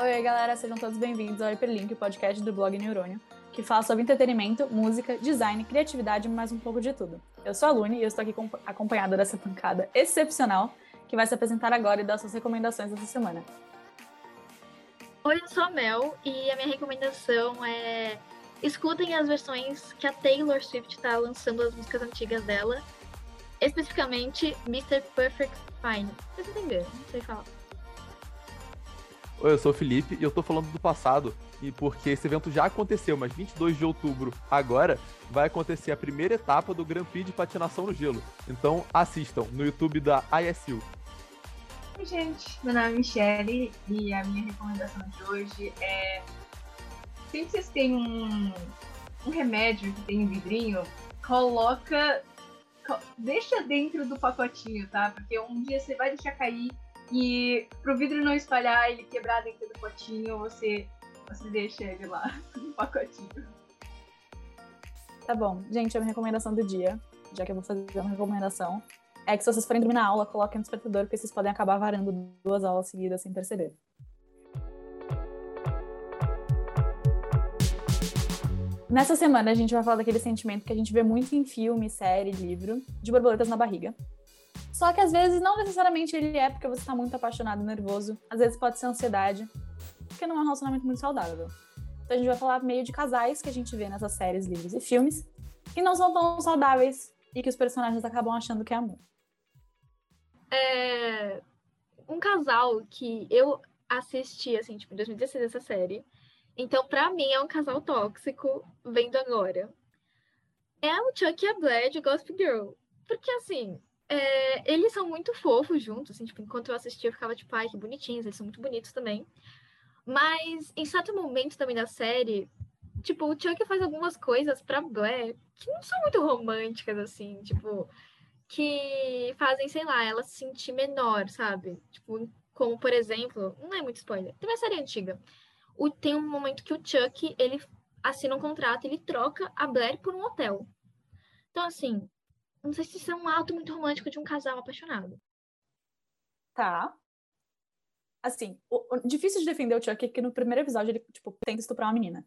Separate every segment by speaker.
Speaker 1: Oi, galera, sejam todos bem-vindos ao Hyperlink, o podcast do blog Neurônio, que fala sobre entretenimento, música, design, criatividade e mais um pouco de tudo. Eu sou a Lune e eu estou aqui acompanhada dessa pancada excepcional que vai se apresentar agora e dar suas recomendações dessa semana.
Speaker 2: Oi, eu sou a Mel e a minha recomendação é escutem as versões que a Taylor Swift está lançando as músicas antigas dela, especificamente Mr. Perfect Fine. Vocês entenderam? Não sei falar.
Speaker 3: Oi, eu sou o Felipe e eu tô falando do passado, e porque esse evento já aconteceu, mas 22 de outubro agora vai acontecer a primeira etapa do Grand Prix de patinação no gelo. Então assistam no YouTube da ISU.
Speaker 4: Oi, gente, meu nome é Michelle e a minha recomendação de hoje é sempre vocês têm um, um remédio que tem um vidrinho, coloca. Deixa dentro do pacotinho, tá? Porque um dia você vai deixar cair e pro vidro não espalhar, ele quebrar dentro do potinho, você, você deixa ele lá no pacotinho.
Speaker 1: Tá bom. Gente, a minha recomendação do dia, já que eu vou fazer uma recomendação, é que se vocês forem dormir na aula, coloquem no despertador, porque vocês podem acabar varando duas aulas seguidas sem perceber. Nessa semana a gente vai falar daquele sentimento que a gente vê muito em filme, série, livro, de borboletas na barriga. Só que às vezes não necessariamente ele é porque você está muito apaixonado, nervoso. Às vezes pode ser ansiedade, porque não é um relacionamento muito saudável. Então a gente vai falar meio de casais que a gente vê nessas séries, livros e filmes, que não são tão saudáveis e que os personagens acabam achando que é amor.
Speaker 2: É um casal que eu assisti, assim, tipo, em 2016 essa série, então, para mim, é um casal tóxico, vendo agora. É o Chuck e a Blair de Gossip Girl. Porque, assim, é, eles são muito fofos juntos, assim, tipo, enquanto eu assistia, eu ficava tipo, ai, que bonitinhos, eles são muito bonitos também. Mas, em certo momento também da série, tipo, o Chuck faz algumas coisas pra Blair que não são muito românticas, assim, tipo, que fazem, sei lá, ela se sentir menor, sabe? Tipo, como, por exemplo, não é muito spoiler, tem uma série antiga o, tem um momento que o Chuck, ele assina um contrato, ele troca a Blair por um hotel. Então, assim, não sei se isso é um ato muito romântico de um casal apaixonado.
Speaker 1: Tá. Assim, o, o, difícil de defender o Chuck é que no primeiro episódio ele, tipo, tenta estuprar uma menina.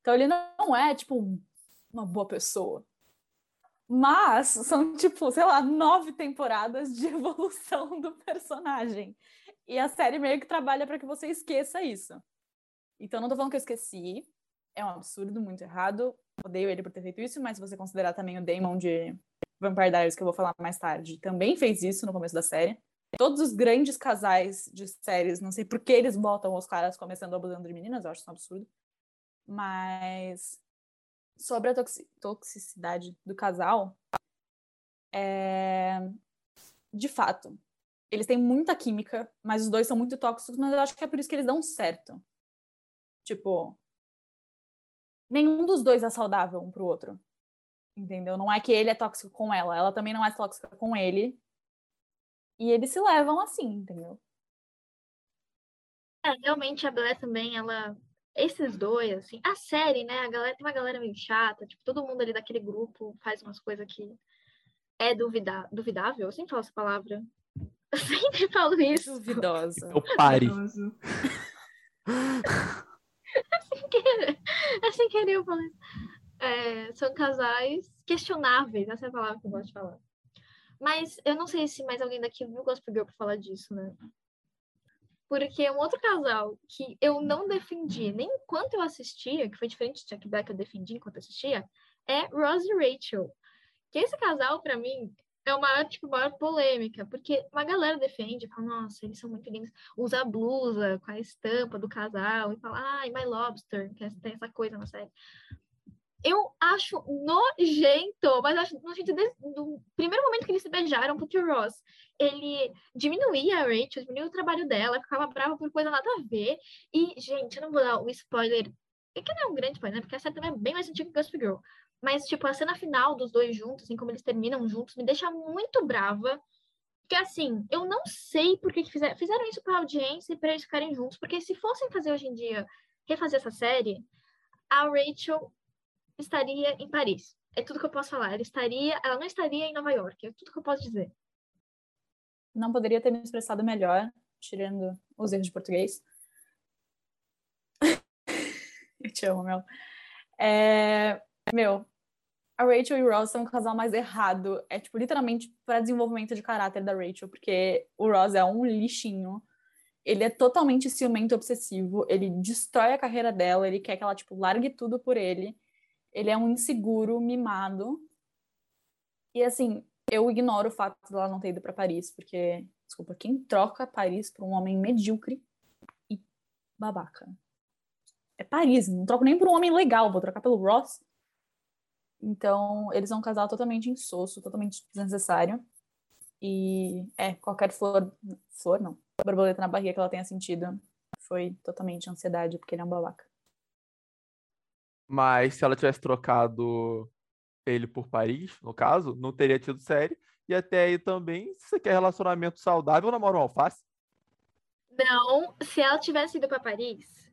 Speaker 1: Então ele não é, tipo, uma boa pessoa. Mas são, tipo, sei lá, nove temporadas de evolução do personagem. E a série meio que trabalha para que você esqueça isso. Então, não tô falando que eu esqueci. É um absurdo, muito errado. Odeio ele por ter feito isso, mas se você considerar também o Damon de Vampire Diaries, que eu vou falar mais tarde, também fez isso no começo da série. Todos os grandes casais de séries, não sei por que eles botam os caras começando abusando de meninas, eu acho isso um absurdo. Mas sobre a toxicidade do casal, é... de fato, eles têm muita química, mas os dois são muito tóxicos, mas eu acho que é por isso que eles dão certo. Tipo, nenhum dos dois é saudável um pro outro. Entendeu? Não é que ele é tóxico com ela, ela também não é tóxica com ele. E eles se levam assim, entendeu?
Speaker 2: É, realmente a Blair também, ela. Esses dois, assim, a série, né? A galera tem uma galera meio chata, tipo, todo mundo ali daquele grupo faz umas coisas que é duvida, duvidável. Eu sempre falo essa palavra. Eu sempre falo isso.
Speaker 1: Duvidosa.
Speaker 3: Eu pare.
Speaker 2: sem querer. É sem querer eu falei. É, são casais questionáveis, essa é a palavra que eu gosto de falar. Mas eu não sei se mais alguém daqui viu Gospel Girl pra falar disso, né? Porque um outro casal que eu não defendi nem enquanto eu assistia, que foi diferente de Jack Black eu defendi enquanto assistia, é Rose e Rachel. Que esse casal, para mim, é uma tipo, maior polêmica, porque uma galera defende, fala, nossa, eles são muito lindos, usa a blusa com a estampa do casal e fala, ai, My Lobster, que tem essa coisa na série. Eu acho nojento, mas acho nojento desde o primeiro momento que eles se beijaram, porque o Ross, ele diminuía a Rachel, diminuía o trabalho dela, ficava brava por coisa nada a ver. E, gente, eu não vou dar o spoiler, é que não é um grande spoiler, né? Porque a série também é bem mais antiga que Gossip Girl. Mas, tipo, a cena final dos dois juntos, assim, como eles terminam juntos, me deixa muito brava. Porque, assim, eu não sei por que, que fizeram, fizeram isso pra audiência e pra eles ficarem juntos. Porque se fossem fazer hoje em dia, refazer essa série, a Rachel estaria em Paris. É tudo que eu posso falar. Ela estaria, ela não estaria em Nova York. É tudo que eu posso dizer.
Speaker 1: Não poderia ter me expressado melhor, tirando os erros de português. Eu te amo, meu. É... Meu, a Rachel e o Ross são o casal mais errado. É, tipo, literalmente para desenvolvimento de caráter da Rachel, porque o Ross é um lixinho. Ele é totalmente ciumento obsessivo, ele destrói a carreira dela, ele quer que ela, tipo, largue tudo por ele. Ele é um inseguro, mimado. E, assim, eu ignoro o fato dela não ter ido para Paris, porque, desculpa, quem troca Paris por um homem medíocre e babaca? É Paris, não troco nem por um homem legal, vou trocar pelo Ross. Então, eles são um casal totalmente insosso, totalmente desnecessário. E é, qualquer flor. Flor não. Borboleta na barriga que ela tenha sentido foi totalmente ansiedade, porque ele é um babaca.
Speaker 3: Mas se ela tivesse trocado ele por Paris, no caso, não teria tido série. E até aí também, se você quer relacionamento saudável, namora um alface.
Speaker 2: Não, se ela tivesse ido para Paris,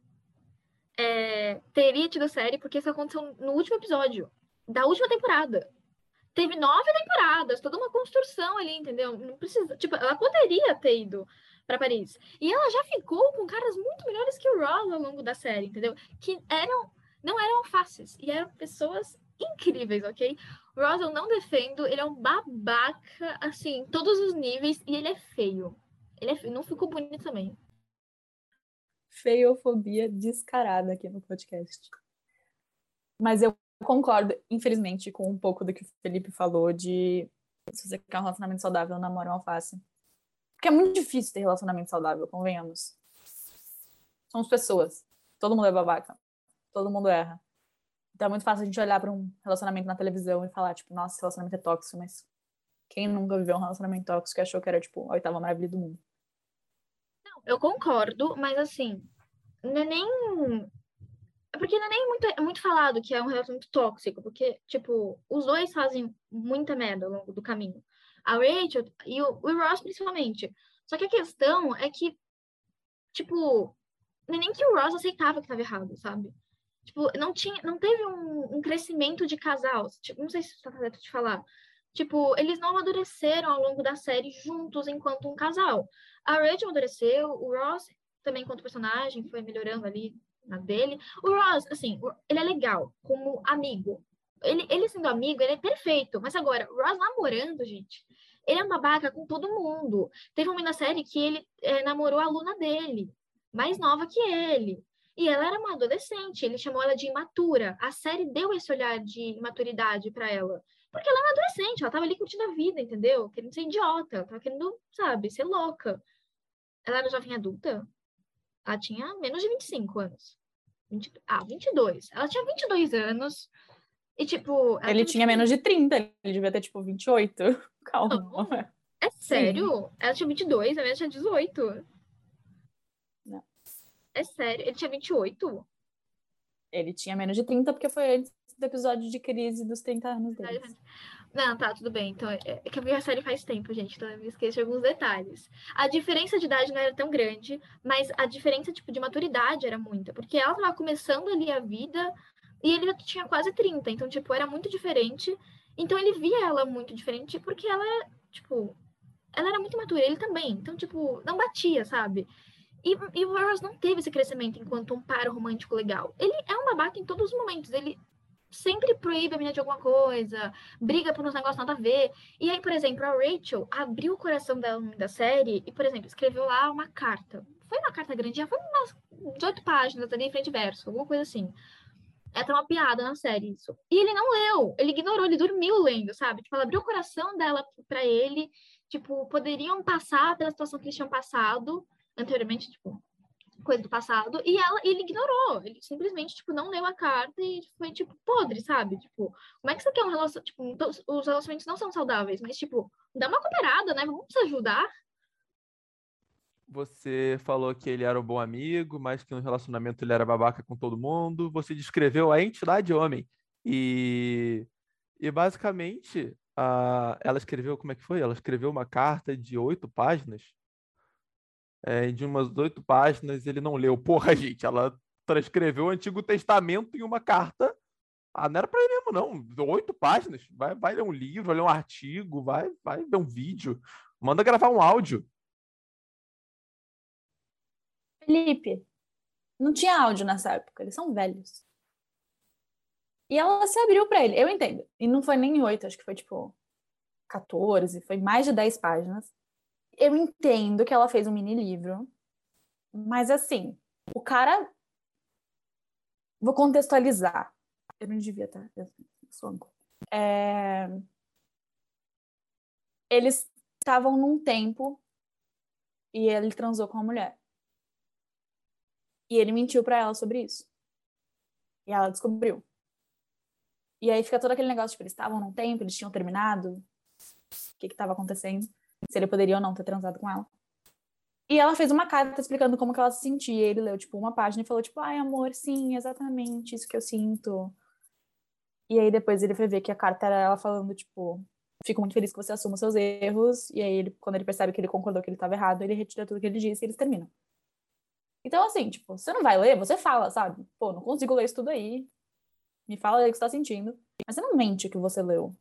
Speaker 2: é, teria tido série, porque isso aconteceu no último episódio da última temporada. Teve nove temporadas, toda uma construção ali, entendeu? Não precisa. Tipo, ela poderia ter ido para Paris. E ela já ficou com caras muito melhores que o Ross ao longo da série, entendeu? Que eram. Não eram fáceis. E eram pessoas incríveis, ok? O Ross eu não defendo, ele é um babaca, assim, em todos os níveis, e ele é feio. Ele é feio, não ficou bonito também.
Speaker 1: Feiofobia descarada aqui no podcast. Mas eu concordo, infelizmente, com um pouco do que o Felipe falou de se você quer um relacionamento saudável, namora um alface. Porque é muito difícil ter relacionamento saudável, convenhamos. Somos pessoas. Todo mundo é babaca. Todo mundo erra. Então é muito fácil a gente olhar para um relacionamento na televisão e falar, tipo, nossa, esse relacionamento é tóxico, mas quem nunca viveu um relacionamento tóxico e achou que era, tipo, a oitava maravilha do mundo?
Speaker 2: Não, eu concordo, mas assim, não é nem é porque não é nem muito, é muito falado que é um relacionamento tóxico, porque, tipo, os dois fazem muita merda ao longo do caminho. A Rachel e o, o Ross, principalmente. Só que a questão é que, tipo, é nem que o Ross aceitava que estava errado, sabe? Tipo, não, tinha, não teve um, um crescimento de casal. Tipo, não sei se está correto de falar. Tipo, eles não amadureceram ao longo da série juntos enquanto um casal. A Rachel amadureceu, o Ross também enquanto personagem foi melhorando ali na dele. O Ross, assim, ele é legal como amigo. Ele, ele sendo amigo, ele é perfeito. Mas agora, o Ross namorando, gente, ele é uma babaca com todo mundo. Teve uma na série que ele é, namorou a aluna dele, mais nova que ele. E ela era uma adolescente, ele chamou ela de imatura. A série deu esse olhar de imaturidade para ela. Porque ela é uma adolescente, ela tava ali curtindo a vida, entendeu? Querendo ser idiota, ela tava querendo, sabe, ser louca. Ela era jovem adulta? Ela tinha menos de 25 anos. 20, ah, 22. Ela tinha 22 anos. E, tipo.
Speaker 1: Ele tinha, menos de 30, ele devia ter, tipo, 28. Calma.
Speaker 2: Não, é sério? Sim. Ela tinha 22, a minha tinha 18. É sério? Ele tinha 28?
Speaker 1: Ele tinha menos de 30, porque foi antes do episódio de crise dos 30 anos dele.
Speaker 2: Não, tá, tudo bem. Então, é, é que eu vi a série faz tempo, gente, então eu me esqueço de alguns detalhes. A diferença de idade não era tão grande, mas a diferença, tipo, de maturidade era muita, porque ela tava começando ali a vida e ele já tinha quase 30, então, tipo, era muito diferente. Então, ele via ela muito diferente porque ela, tipo, ela era muito matura, ele também. Então, tipo, não batia, sabe? E, e o Rose não teve esse crescimento enquanto um par romântico legal. Ele é um babaca em todos os momentos. Ele sempre proíbe a menina de alguma coisa, briga por uns negócios nada a ver. E aí, por exemplo, a Rachel abriu o coração dela da série e, por exemplo, escreveu lá uma carta. Foi uma carta grande, foi umas 18 páginas ali, frente e verso, alguma coisa assim. É até uma piada na série isso. E ele não leu, ele ignorou, ele dormiu lendo, sabe? Tipo, ela abriu o coração dela para ele, tipo, poderiam passar pela situação que eles tinham passado anteriormente, tipo, coisa do passado, e ela, ele ignorou, ele simplesmente, tipo, não leu a carta e foi, tipo, podre, sabe? Tipo, como é que você quer um relacionamento, tipo, os relacionamentos não são saudáveis, mas, tipo, dá uma cooperada, né? Vamos se ajudar.
Speaker 3: Você falou que ele era um bom amigo, mas que no relacionamento ele era babaca com todo mundo. Você descreveu a entidade homem. E, e basicamente, a... ela escreveu, como é que foi? Ela escreveu uma carta de oito páginas é, de umas oito páginas, ele não leu. Porra, gente, ela transcreveu o Antigo Testamento em uma carta. Ah, não era para ele mesmo, não. Oito páginas. Vai, vai ler um livro, vai ler um artigo, vai, vai ver um vídeo. Manda gravar um áudio.
Speaker 1: Felipe, Não tinha áudio nessa época, eles são velhos. E ela se abriu pra ele, eu entendo. E não foi nem oito, acho que foi tipo 14, foi mais de 10 páginas. Eu entendo que ela fez um mini livro, mas assim, o cara. Vou contextualizar. Eu não devia estar. Eu sou. É... Eles estavam num tempo e ele transou com a mulher. E ele mentiu pra ela sobre isso. E ela descobriu. E aí fica todo aquele negócio, tipo, eles estavam num tempo, eles tinham terminado. O que que acontecendo? Se ele poderia ou não ter transado com ela. E ela fez uma carta explicando como que ela se sentia. Ele leu, tipo, uma página e falou, tipo, ai, amor, sim, exatamente isso que eu sinto. E aí depois ele foi ver que a carta era ela falando, tipo, fico muito feliz que você assuma seus erros. E aí, ele, quando ele percebe que ele concordou que ele estava errado, ele retira tudo que ele disse e eles terminam. Então, assim, tipo, você não vai ler, você fala, sabe? Pô, não consigo ler isso tudo aí. Me fala aí o que você tá sentindo. Mas você não mente o que você leu.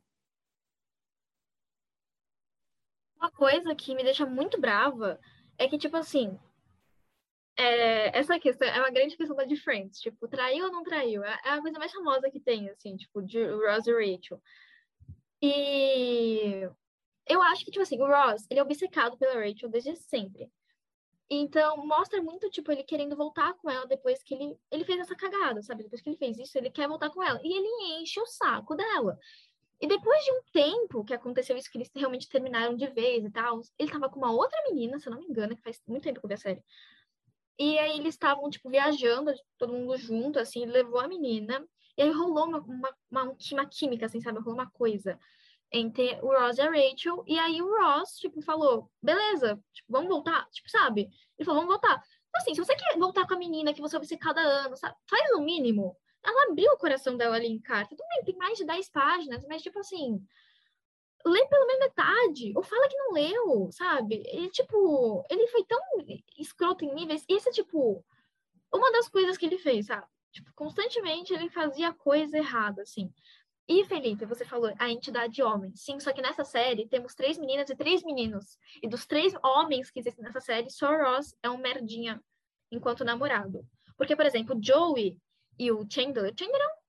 Speaker 2: Uma coisa que me deixa muito brava é que, tipo assim, é, essa questão é uma grande questão da de Friends, tipo, traiu ou não traiu? É é a coisa mais famosa que tem, assim, tipo, de Ross e Rachel. E eu acho que, tipo assim, o Ross, ele é obcecado pela Rachel desde sempre. Então, mostra muito, tipo, ele querendo voltar com ela depois que ele, ele fez essa cagada, sabe? Depois que ele fez isso, ele quer voltar com ela. E ele enche o saco dela. E depois de um tempo que aconteceu isso, que eles realmente terminaram de vez e tal, ele tava com uma outra menina, se eu não me engano, que faz muito tempo que eu vi a série. E aí eles estavam, tipo, viajando, todo mundo junto, assim, levou a menina. E aí rolou uma, uma, uma, uma química, assim, sabe? Rolou uma coisa entre o Ross e a Rachel. E aí o Ross, tipo, falou, beleza, tipo, vamos voltar? Tipo, sabe? Ele falou, vamos voltar. Então, assim, se você quer voltar com a menina que você obcecada cada ano, sabe? Faz o mínimo. Ela abriu o coração dela ali em carta. Tudo bem, tem mais de 10 páginas, mas, tipo assim, lê pelo menos metade, ou fala que não leu, sabe? Ele, tipo, ele foi tão escroto em níveis. Isso é, tipo, uma das coisas que ele fez, sabe? Tipo, constantemente ele fazia coisa errada, assim. E, Felipe, você falou a entidade homem. Sim, só que nessa série temos três meninas e três meninos. E dos três homens que existem nessa série, só Ross é um merdinha enquanto namorado. Porque, por exemplo, Joey e o Chandler. Chandler é um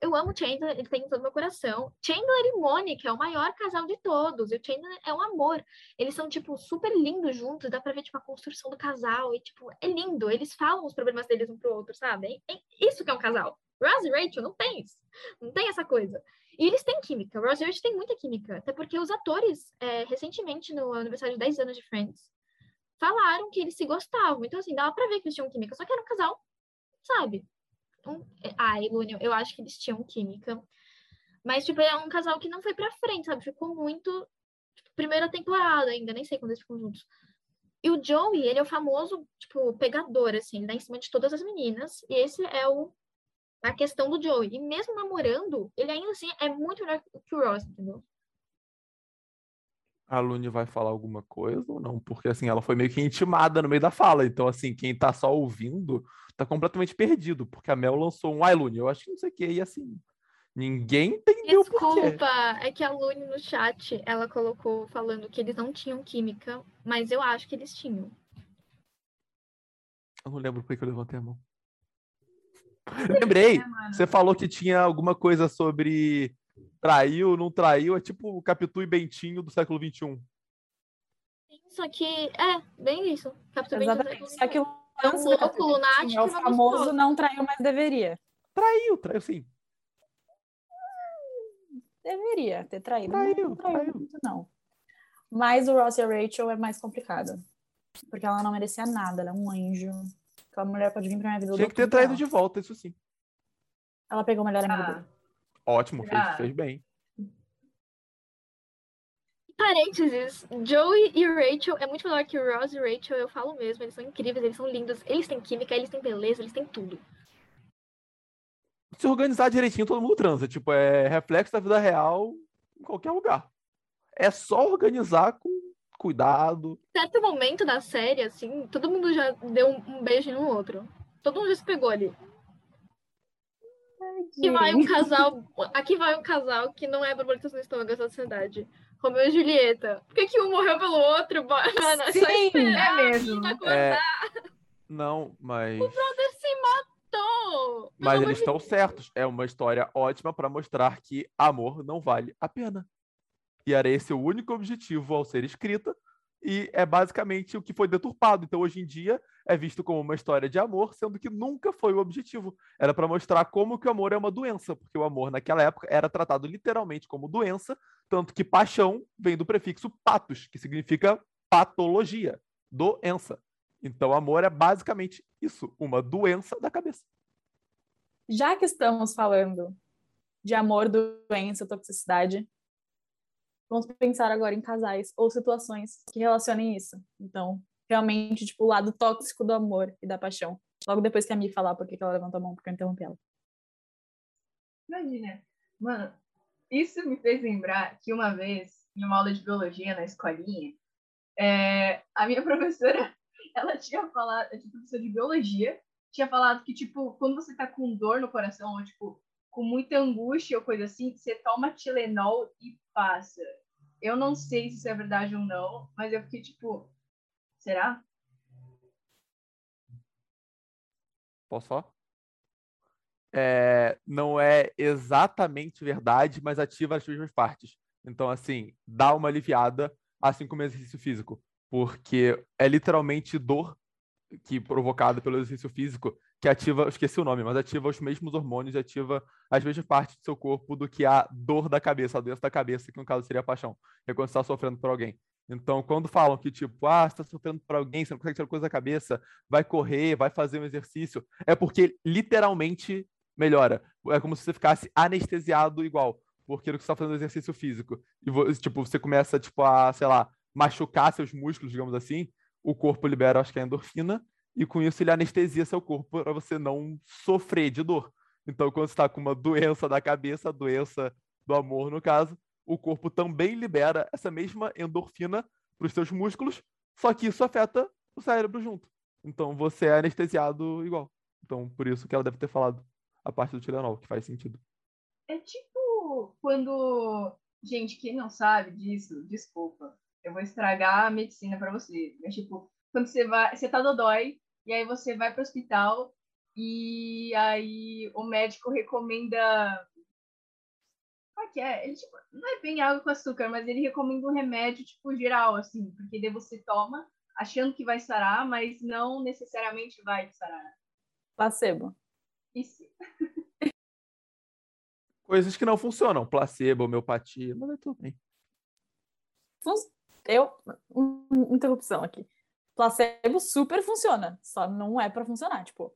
Speaker 2: eu amo Chandler, ele tem em todo meu coração. Chandler e Monica é o maior casal de todos. E o Chandler é um amor. Eles são, tipo, super lindos juntos. Dá pra ver, tipo, a construção do casal. E, tipo, é lindo. Eles falam os problemas deles um pro outro, sabe? É isso que é um casal. Ross e Rachel não tem isso. Não tem essa coisa. E eles têm química. Ross e Rachel têm muita química. Até porque os atores, é, recentemente, no aniversário de 10 anos de Friends, falaram que eles se gostavam. Então, assim, dava pra ver que eles tinham química. Só que era um casal, sabe? Um... Ai, Lúnia, eu acho que eles tinham química. Mas, tipo, é um casal que não foi pra frente, sabe? Ficou muito. Tipo, primeira temporada ainda, nem sei quando eles ficam juntos. E o Joey, ele é o famoso, tipo, pegador, assim, ele dá em cima de todas as meninas. E esse é o a questão do Joey. E mesmo namorando, ele ainda assim é muito melhor que o Ross, entendeu?
Speaker 3: A Lune vai falar alguma coisa ou não? Porque assim, ela foi meio que intimada no meio da fala. Então, assim, quem tá só ouvindo tá completamente perdido, porque a Mel lançou um ai, Lune, eu acho que não sei o que, e assim. Ninguém entendeu
Speaker 2: Desculpa,
Speaker 3: por quê.
Speaker 2: é que a Lune no chat, ela colocou falando que eles não tinham química, mas eu acho que eles tinham.
Speaker 3: Eu não lembro por que eu levantei a mão. Lembrei, você falou que tinha alguma coisa sobre traiu, não traiu, é tipo o Capitu e Bentinho do século XXI.
Speaker 2: Só que, é, bem isso. Capitu Bentinho do
Speaker 1: Exatamente.
Speaker 2: século
Speaker 1: Só que o
Speaker 2: É um louco lunático
Speaker 1: é o famoso não traiu, mas deveria.
Speaker 3: Traiu, traiu sim.
Speaker 1: Deveria ter traído.
Speaker 3: Traiu,
Speaker 1: não traiu
Speaker 3: traiu.
Speaker 1: muito, não. Mas o Ross e a Rachel é mais complicado. Porque ela não merecia nada, ela é um anjo. Aquela mulher pode vir pra minha vida.
Speaker 3: Tinha que ter traído
Speaker 1: ela.
Speaker 3: de volta, isso sim.
Speaker 1: Ela pegou o melhor amigo
Speaker 4: Ah,
Speaker 1: dele.
Speaker 3: Ótimo, fez,
Speaker 4: Ah.
Speaker 3: fez bem.
Speaker 2: Parênteses, Joey e Rachel é muito melhor que o Ross e Rachel, eu falo mesmo, eles são incríveis, eles são lindos, eles têm química, eles têm beleza, eles têm tudo.
Speaker 3: Se organizar direitinho, todo mundo transa. Tipo, é reflexo da vida real em qualquer lugar. É só organizar com cuidado.
Speaker 2: certo momento da série, assim, todo mundo já deu um, um beijo no outro. Todo mundo já se pegou ali. Aqui vai um casal. Aqui vai um casal que não é borboletas no estômago da sociedade. Romeu e Julieta. Por que, que um morreu pelo outro? Mano, é só
Speaker 1: Sim,
Speaker 2: esperar
Speaker 4: é mesmo.
Speaker 2: a menina
Speaker 3: É, não, mas.
Speaker 2: Brother se pelo
Speaker 3: Mas eles
Speaker 2: de
Speaker 3: estão
Speaker 2: Deus.
Speaker 3: certos. É uma história ótima pra mostrar que amor não vale a pena. E era esse o único objetivo ao ser escrita. E é basicamente o que foi deturpado. Então, hoje em dia, é visto como uma história de amor, sendo que nunca foi o objetivo. Era pra mostrar como que o amor é uma doença, porque o amor naquela época era tratado literalmente como doença, tanto que paixão vem do prefixo patos, que significa patologia, doença. Então, amor é basicamente isso, uma doença da cabeça.
Speaker 1: Já que estamos falando de amor, doença, toxicidade, vamos pensar agora em casais ou situações que relacionem isso. Então, realmente, tipo, o lado tóxico do amor e da paixão. Logo depois que a Mi falar por que que ela levantou a mão, porque eu interrompi ela.
Speaker 4: Imagina. Mano, isso me fez lembrar que uma vez, em uma aula de biologia na escolinha, é, a minha professora, ela tinha falado, a professora de biologia, tinha falado que, tipo, quando você tá com dor no coração, ou, tipo, com muita angústia ou coisa assim, você toma Tilenol e passa. Eu não sei se isso é verdade ou não, mas eu fiquei, tipo, será?
Speaker 3: Posso falar? É, não é exatamente verdade, mas ativa as mesmas partes. Então, assim, dá uma aliviada, assim como exercício físico. Porque é literalmente dor que provocada pelo exercício físico que ativa, esqueci o nome, mas ativa os mesmos hormônios, e ativa as mesmas partes do seu corpo do que a dor da cabeça, a doença da cabeça, que no caso seria a paixão. É quando você está sofrendo por alguém. Então, quando falam que, tipo, ah, você está sofrendo por alguém, você não consegue tirar coisa da cabeça, vai correr, vai fazer um exercício, é porque literalmente melhora. É como se você ficasse anestesiado igual, porque você está fazendo exercício físico. E, tipo, você começa, tipo, a, sei lá, machucar seus músculos, digamos assim, o corpo libera, acho que é endorfina, e com isso ele anestesia seu corpo para você não sofrer de dor. Então, quando você está com uma doença da cabeça, doença do amor, no caso, o corpo também libera essa mesma endorfina para os seus músculos, só que isso afeta o cérebro junto. Então, você é anestesiado igual. Então, por isso que ela deve ter falado a parte do Tilenol, que faz sentido.
Speaker 4: É tipo quando. Gente, quem não sabe disso, desculpa. Eu vou estragar a medicina pra você. Mas, tipo, quando você vai. Você tá dodói, e aí você vai pro hospital, e aí o médico recomenda. Como é que é? Ele, tipo, não é bem água com açúcar, mas ele recomenda um remédio, tipo, geral, assim, porque daí você toma achando que vai sarar, mas não necessariamente vai sarar.
Speaker 1: Placebo.
Speaker 3: Coisas que não funcionam. Placebo, homeopatia, mas é tudo bem.
Speaker 1: Eu. Interrupção aqui. Placebo super funciona, só não é pra funcionar. Tipo,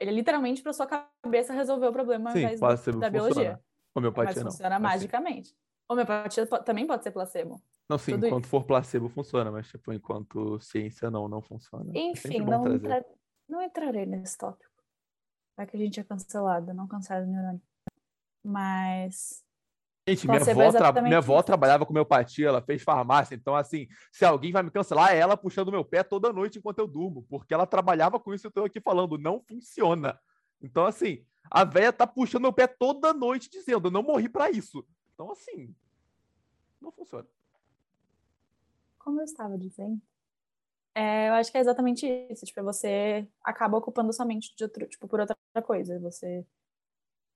Speaker 1: ele é literalmente pra sua cabeça resolver o problema ao
Speaker 3: Sim,
Speaker 1: invés do-
Speaker 3: placebo
Speaker 1: da
Speaker 3: funciona.
Speaker 1: biologia. Mas
Speaker 3: Homeopatia não.
Speaker 1: funciona
Speaker 3: Mas sim.
Speaker 1: magicamente. Homeopatia também pode ser placebo.
Speaker 3: Não, sim,
Speaker 1: Tudo
Speaker 3: enquanto
Speaker 1: isso.
Speaker 3: for placebo funciona, mas tipo, enquanto ciência não, não funciona. É
Speaker 1: Enfim,
Speaker 3: bom
Speaker 1: não, entra- não entrarei nesse tópico. Vai que a gente é cancelado, não cancela o neurônio. Mas.
Speaker 3: Gente, minha
Speaker 1: placebo é
Speaker 3: avó, tra- minha avó trabalhava com homeopatia, ela fez farmácia, então assim, se alguém vai me cancelar, é ela puxando meu pé toda noite enquanto eu durmo, porque ela trabalhava com isso e eu tô aqui falando, não funciona. Então assim, a véia tá puxando meu pé toda noite dizendo, eu não morri pra isso. Então assim, não funciona.
Speaker 1: como eu estava dizendo, é, eu acho que é exatamente isso. Tipo, é você acaba ocupando sua mente de outro, tipo, por outra coisa. Você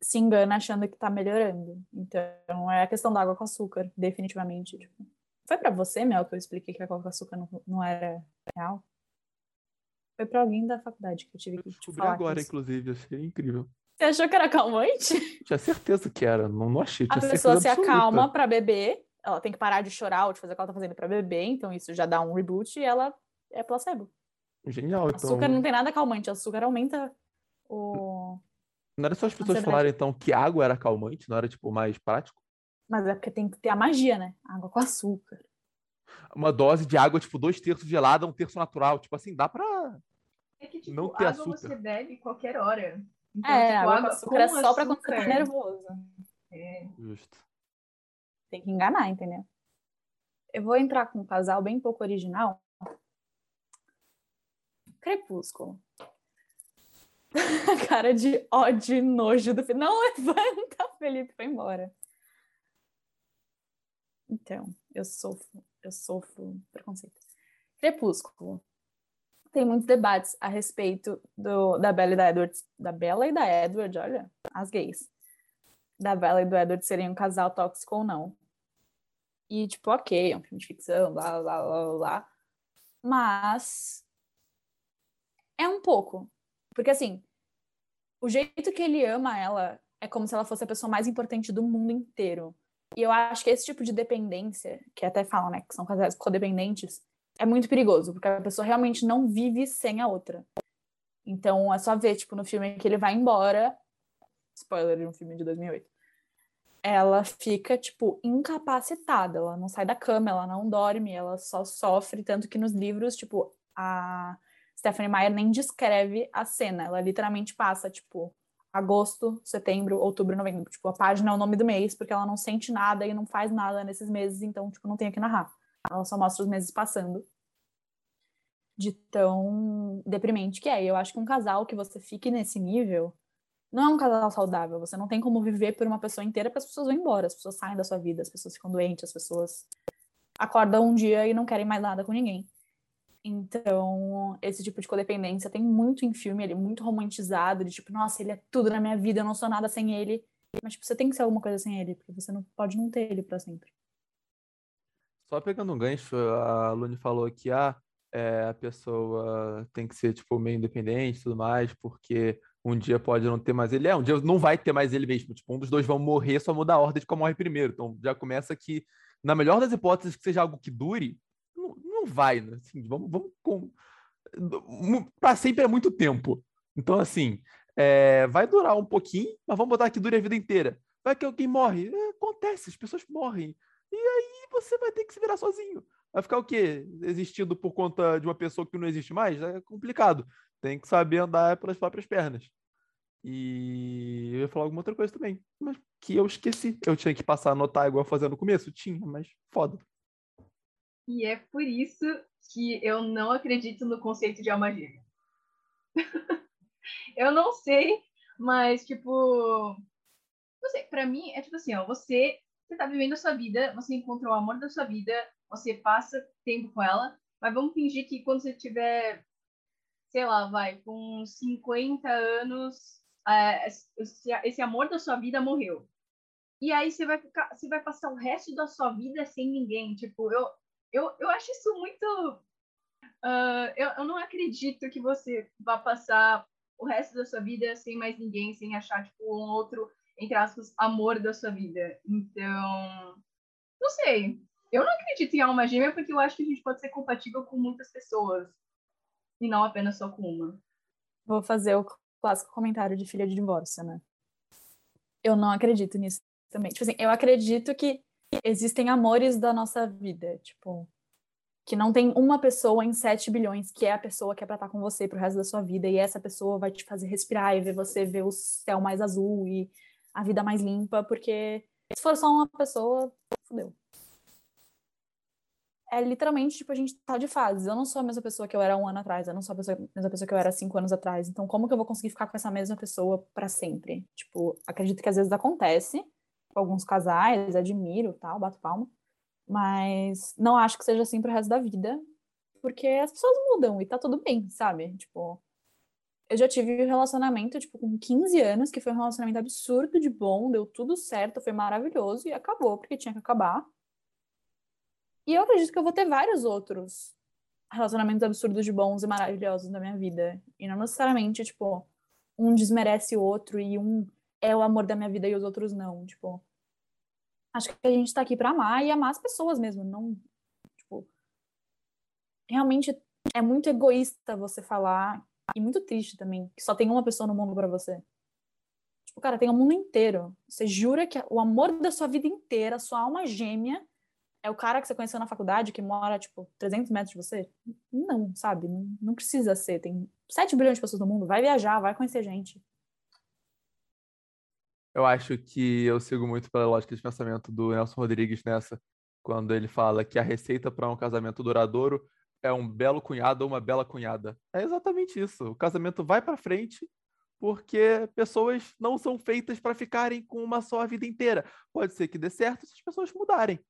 Speaker 1: se engana achando que tá melhorando. Então, é a questão da água com açúcar, definitivamente. Tipo, foi pra você, Mel, que eu expliquei que a água com açúcar não, não era real? Foi pra alguém da faculdade que eu tive
Speaker 3: Eu
Speaker 1: que te
Speaker 3: descobri
Speaker 1: falar
Speaker 3: agora, inclusive, achei incrível.
Speaker 1: Você achou que era calmante?
Speaker 3: Tinha certeza que era, não, não achei,
Speaker 1: A
Speaker 3: tinha
Speaker 1: pessoa se acalma pra beber, ela tem que parar de chorar ou de fazer o que ela tá fazendo pra beber, então isso já dá um reboot e ela é placebo.
Speaker 3: Genial, então.
Speaker 1: Açúcar não tem nada calmante, açúcar aumenta o.
Speaker 3: Não era só as pessoas falarem, então, que água era calmante, não era, tipo, mais prático?
Speaker 1: Mas é porque tem que ter a magia, né? Água com açúcar.
Speaker 3: Uma dose de água, tipo, dois terços gelada, um terço natural. Tipo assim, dá pra.
Speaker 4: É que, tipo,
Speaker 3: Não ter
Speaker 4: água
Speaker 3: açúcar.
Speaker 4: você bebe qualquer hora. Então,
Speaker 1: é,
Speaker 4: tipo,
Speaker 1: água com açúcar é só pra quando você tá
Speaker 4: açúcar,
Speaker 1: nervoso.
Speaker 4: é,
Speaker 3: Justo.
Speaker 1: Tem que enganar, entendeu? Eu vou entrar com um casal bem pouco original. Crepúsculo. A cara de ódio e nojo do Felipe. Não levanta, Felipe foi embora. Então, eu sofro, eu sofro preconceito. Crepúsculo. tem muitos debates a respeito do, da Bella e da Edward, da Bella e da Edward, olha, as gays. Da Bella e do Edward serem um casal tóxico ou não. E, tipo, ok, é um filme de ficção, blá, blá, blá, blá. Mas. É um pouco. Porque, assim, o jeito que ele ama ela é como se ela fosse a pessoa mais importante do mundo inteiro. E eu acho que esse tipo de dependência, que até falam, né, que são casais codependentes, é muito perigoso, porque a pessoa realmente não vive sem a outra. Então é só ver, tipo, no filme que ele vai embora, spoiler de um filme de 2008, ela fica, tipo, incapacitada, ela não sai da cama, ela não dorme, ela só sofre, tanto que nos livros, tipo, a Stephanie Meyer nem descreve a cena, ela literalmente passa, tipo, agosto, setembro, outubro, novembro. Tipo, a página é o nome do mês, porque ela não sente nada e não faz nada nesses meses, então, tipo, não tem o que narrar. Ela só mostra os meses passando. De tão deprimente que é. Eu acho que um casal que você fique nesse nível não é um casal saudável. Você não tem como viver por uma pessoa inteira porque as pessoas vão embora, as pessoas saem da sua vida, as pessoas ficam doentes, as pessoas acordam um dia e não querem mais nada com ninguém. Então, esse tipo de codependência tem muito em filme, ele é muito romantizado, de tipo, nossa, ele é tudo na minha vida, eu não sou nada sem ele. Mas, tipo, você tem que ser alguma coisa sem ele, porque você não pode não ter ele para sempre.
Speaker 3: Só pegando um gancho, a Lune falou que ah, é, a pessoa tem que ser, tipo, meio independente tudo mais, porque um dia pode não ter mais ele. É, um dia não vai ter mais ele mesmo. Tipo, um dos dois vão morrer, só muda a ordem de qual morre primeiro. Então, já começa que, na melhor das hipóteses, que seja algo que dure, não vai, né? Assim, vamos, vamos com... para sempre é muito tempo. Então, assim, é, vai durar um pouquinho, mas vamos botar que dure a vida inteira. Vai que alguém morre. É, acontece, as pessoas morrem. E aí você vai ter que se virar sozinho. Vai ficar o quê? Existindo por conta de uma pessoa que não existe mais? É complicado. Tem que saber andar pelas próprias pernas. E eu ia falar alguma outra coisa também, mas que eu esqueci. Eu tinha que passar a anotar igual fazendo no começo? Tinha, mas foda.
Speaker 4: E é por isso que eu não acredito no conceito de alma gêmea. eu não sei, mas tipo, não sei, para mim é tipo assim, ó, você você tá vivendo a sua vida, você encontra o amor da sua vida, você passa tempo com ela, mas vamos fingir que quando você tiver, sei lá, vai, com 50 anos, é, esse, esse amor da sua vida morreu. E aí você vai ficar, você vai passar o resto da sua vida sem ninguém. Tipo, eu, eu, eu acho isso muito. Uh, eu, eu não acredito que você vá passar o resto da sua vida sem mais ninguém, sem achar, tipo, um outro, entre aspas, amor da sua vida. Então, não sei. Eu não acredito em alma gêmea porque eu acho que a gente pode ser compatível com muitas pessoas e não apenas só com uma.
Speaker 1: Vou fazer o clássico comentário de filha de divórcio, né? Eu não acredito nisso também. Tipo assim, eu acredito que existem amores da nossa vida, tipo, que não tem uma pessoa em 7 bilhões que é a pessoa que é pra estar com você pro resto da sua vida, e essa pessoa vai te fazer respirar e ver você ver o céu mais azul e a vida mais limpa, porque se for só uma pessoa, fudeu. É literalmente, tipo, a gente tá de fases. Eu não sou a mesma pessoa que eu era um ano atrás, eu não sou a, pessoa, a mesma pessoa que eu era cinco anos atrás. Então, como que eu vou conseguir ficar com essa mesma pessoa para sempre? Tipo, acredito que às vezes acontece, alguns casais, admiro, tal, bato palma, mas não acho que seja assim pro resto da vida, porque as pessoas mudam e tá tudo bem, sabe? Tipo, eu já tive um relacionamento, tipo, com 15 anos, que foi um relacionamento absurdo de bom, deu tudo certo, foi maravilhoso e acabou, porque tinha que acabar. E eu acredito que eu vou ter vários outros relacionamentos absurdos de bons e maravilhosos na minha vida. E não necessariamente, tipo, um desmerece o outro e um é o amor da minha vida e os outros não. Tipo, acho que a gente tá aqui para amar e amar as pessoas mesmo, não, tipo, realmente é muito egoísta você falar e muito triste também que só tem uma pessoa no mundo para você. Tipo, cara, tem o mundo inteiro. Você jura que o amor da sua vida inteira, sua alma gêmea, é o cara que você conheceu na faculdade que mora, tipo, 300 metros de você? Não, sabe? Não, não precisa ser. Tem 7 bilhões de pessoas no mundo. Vai viajar, vai conhecer gente.
Speaker 3: Eu acho que eu sigo muito pela lógica de pensamento do Nelson Rodrigues nessa, quando ele fala que a receita para um casamento duradouro é um belo cunhado ou uma bela cunhada. É exatamente isso. O casamento vai para frente porque pessoas não são feitas para ficarem com uma só a vida inteira. Pode ser que dê certo se as pessoas mudarem.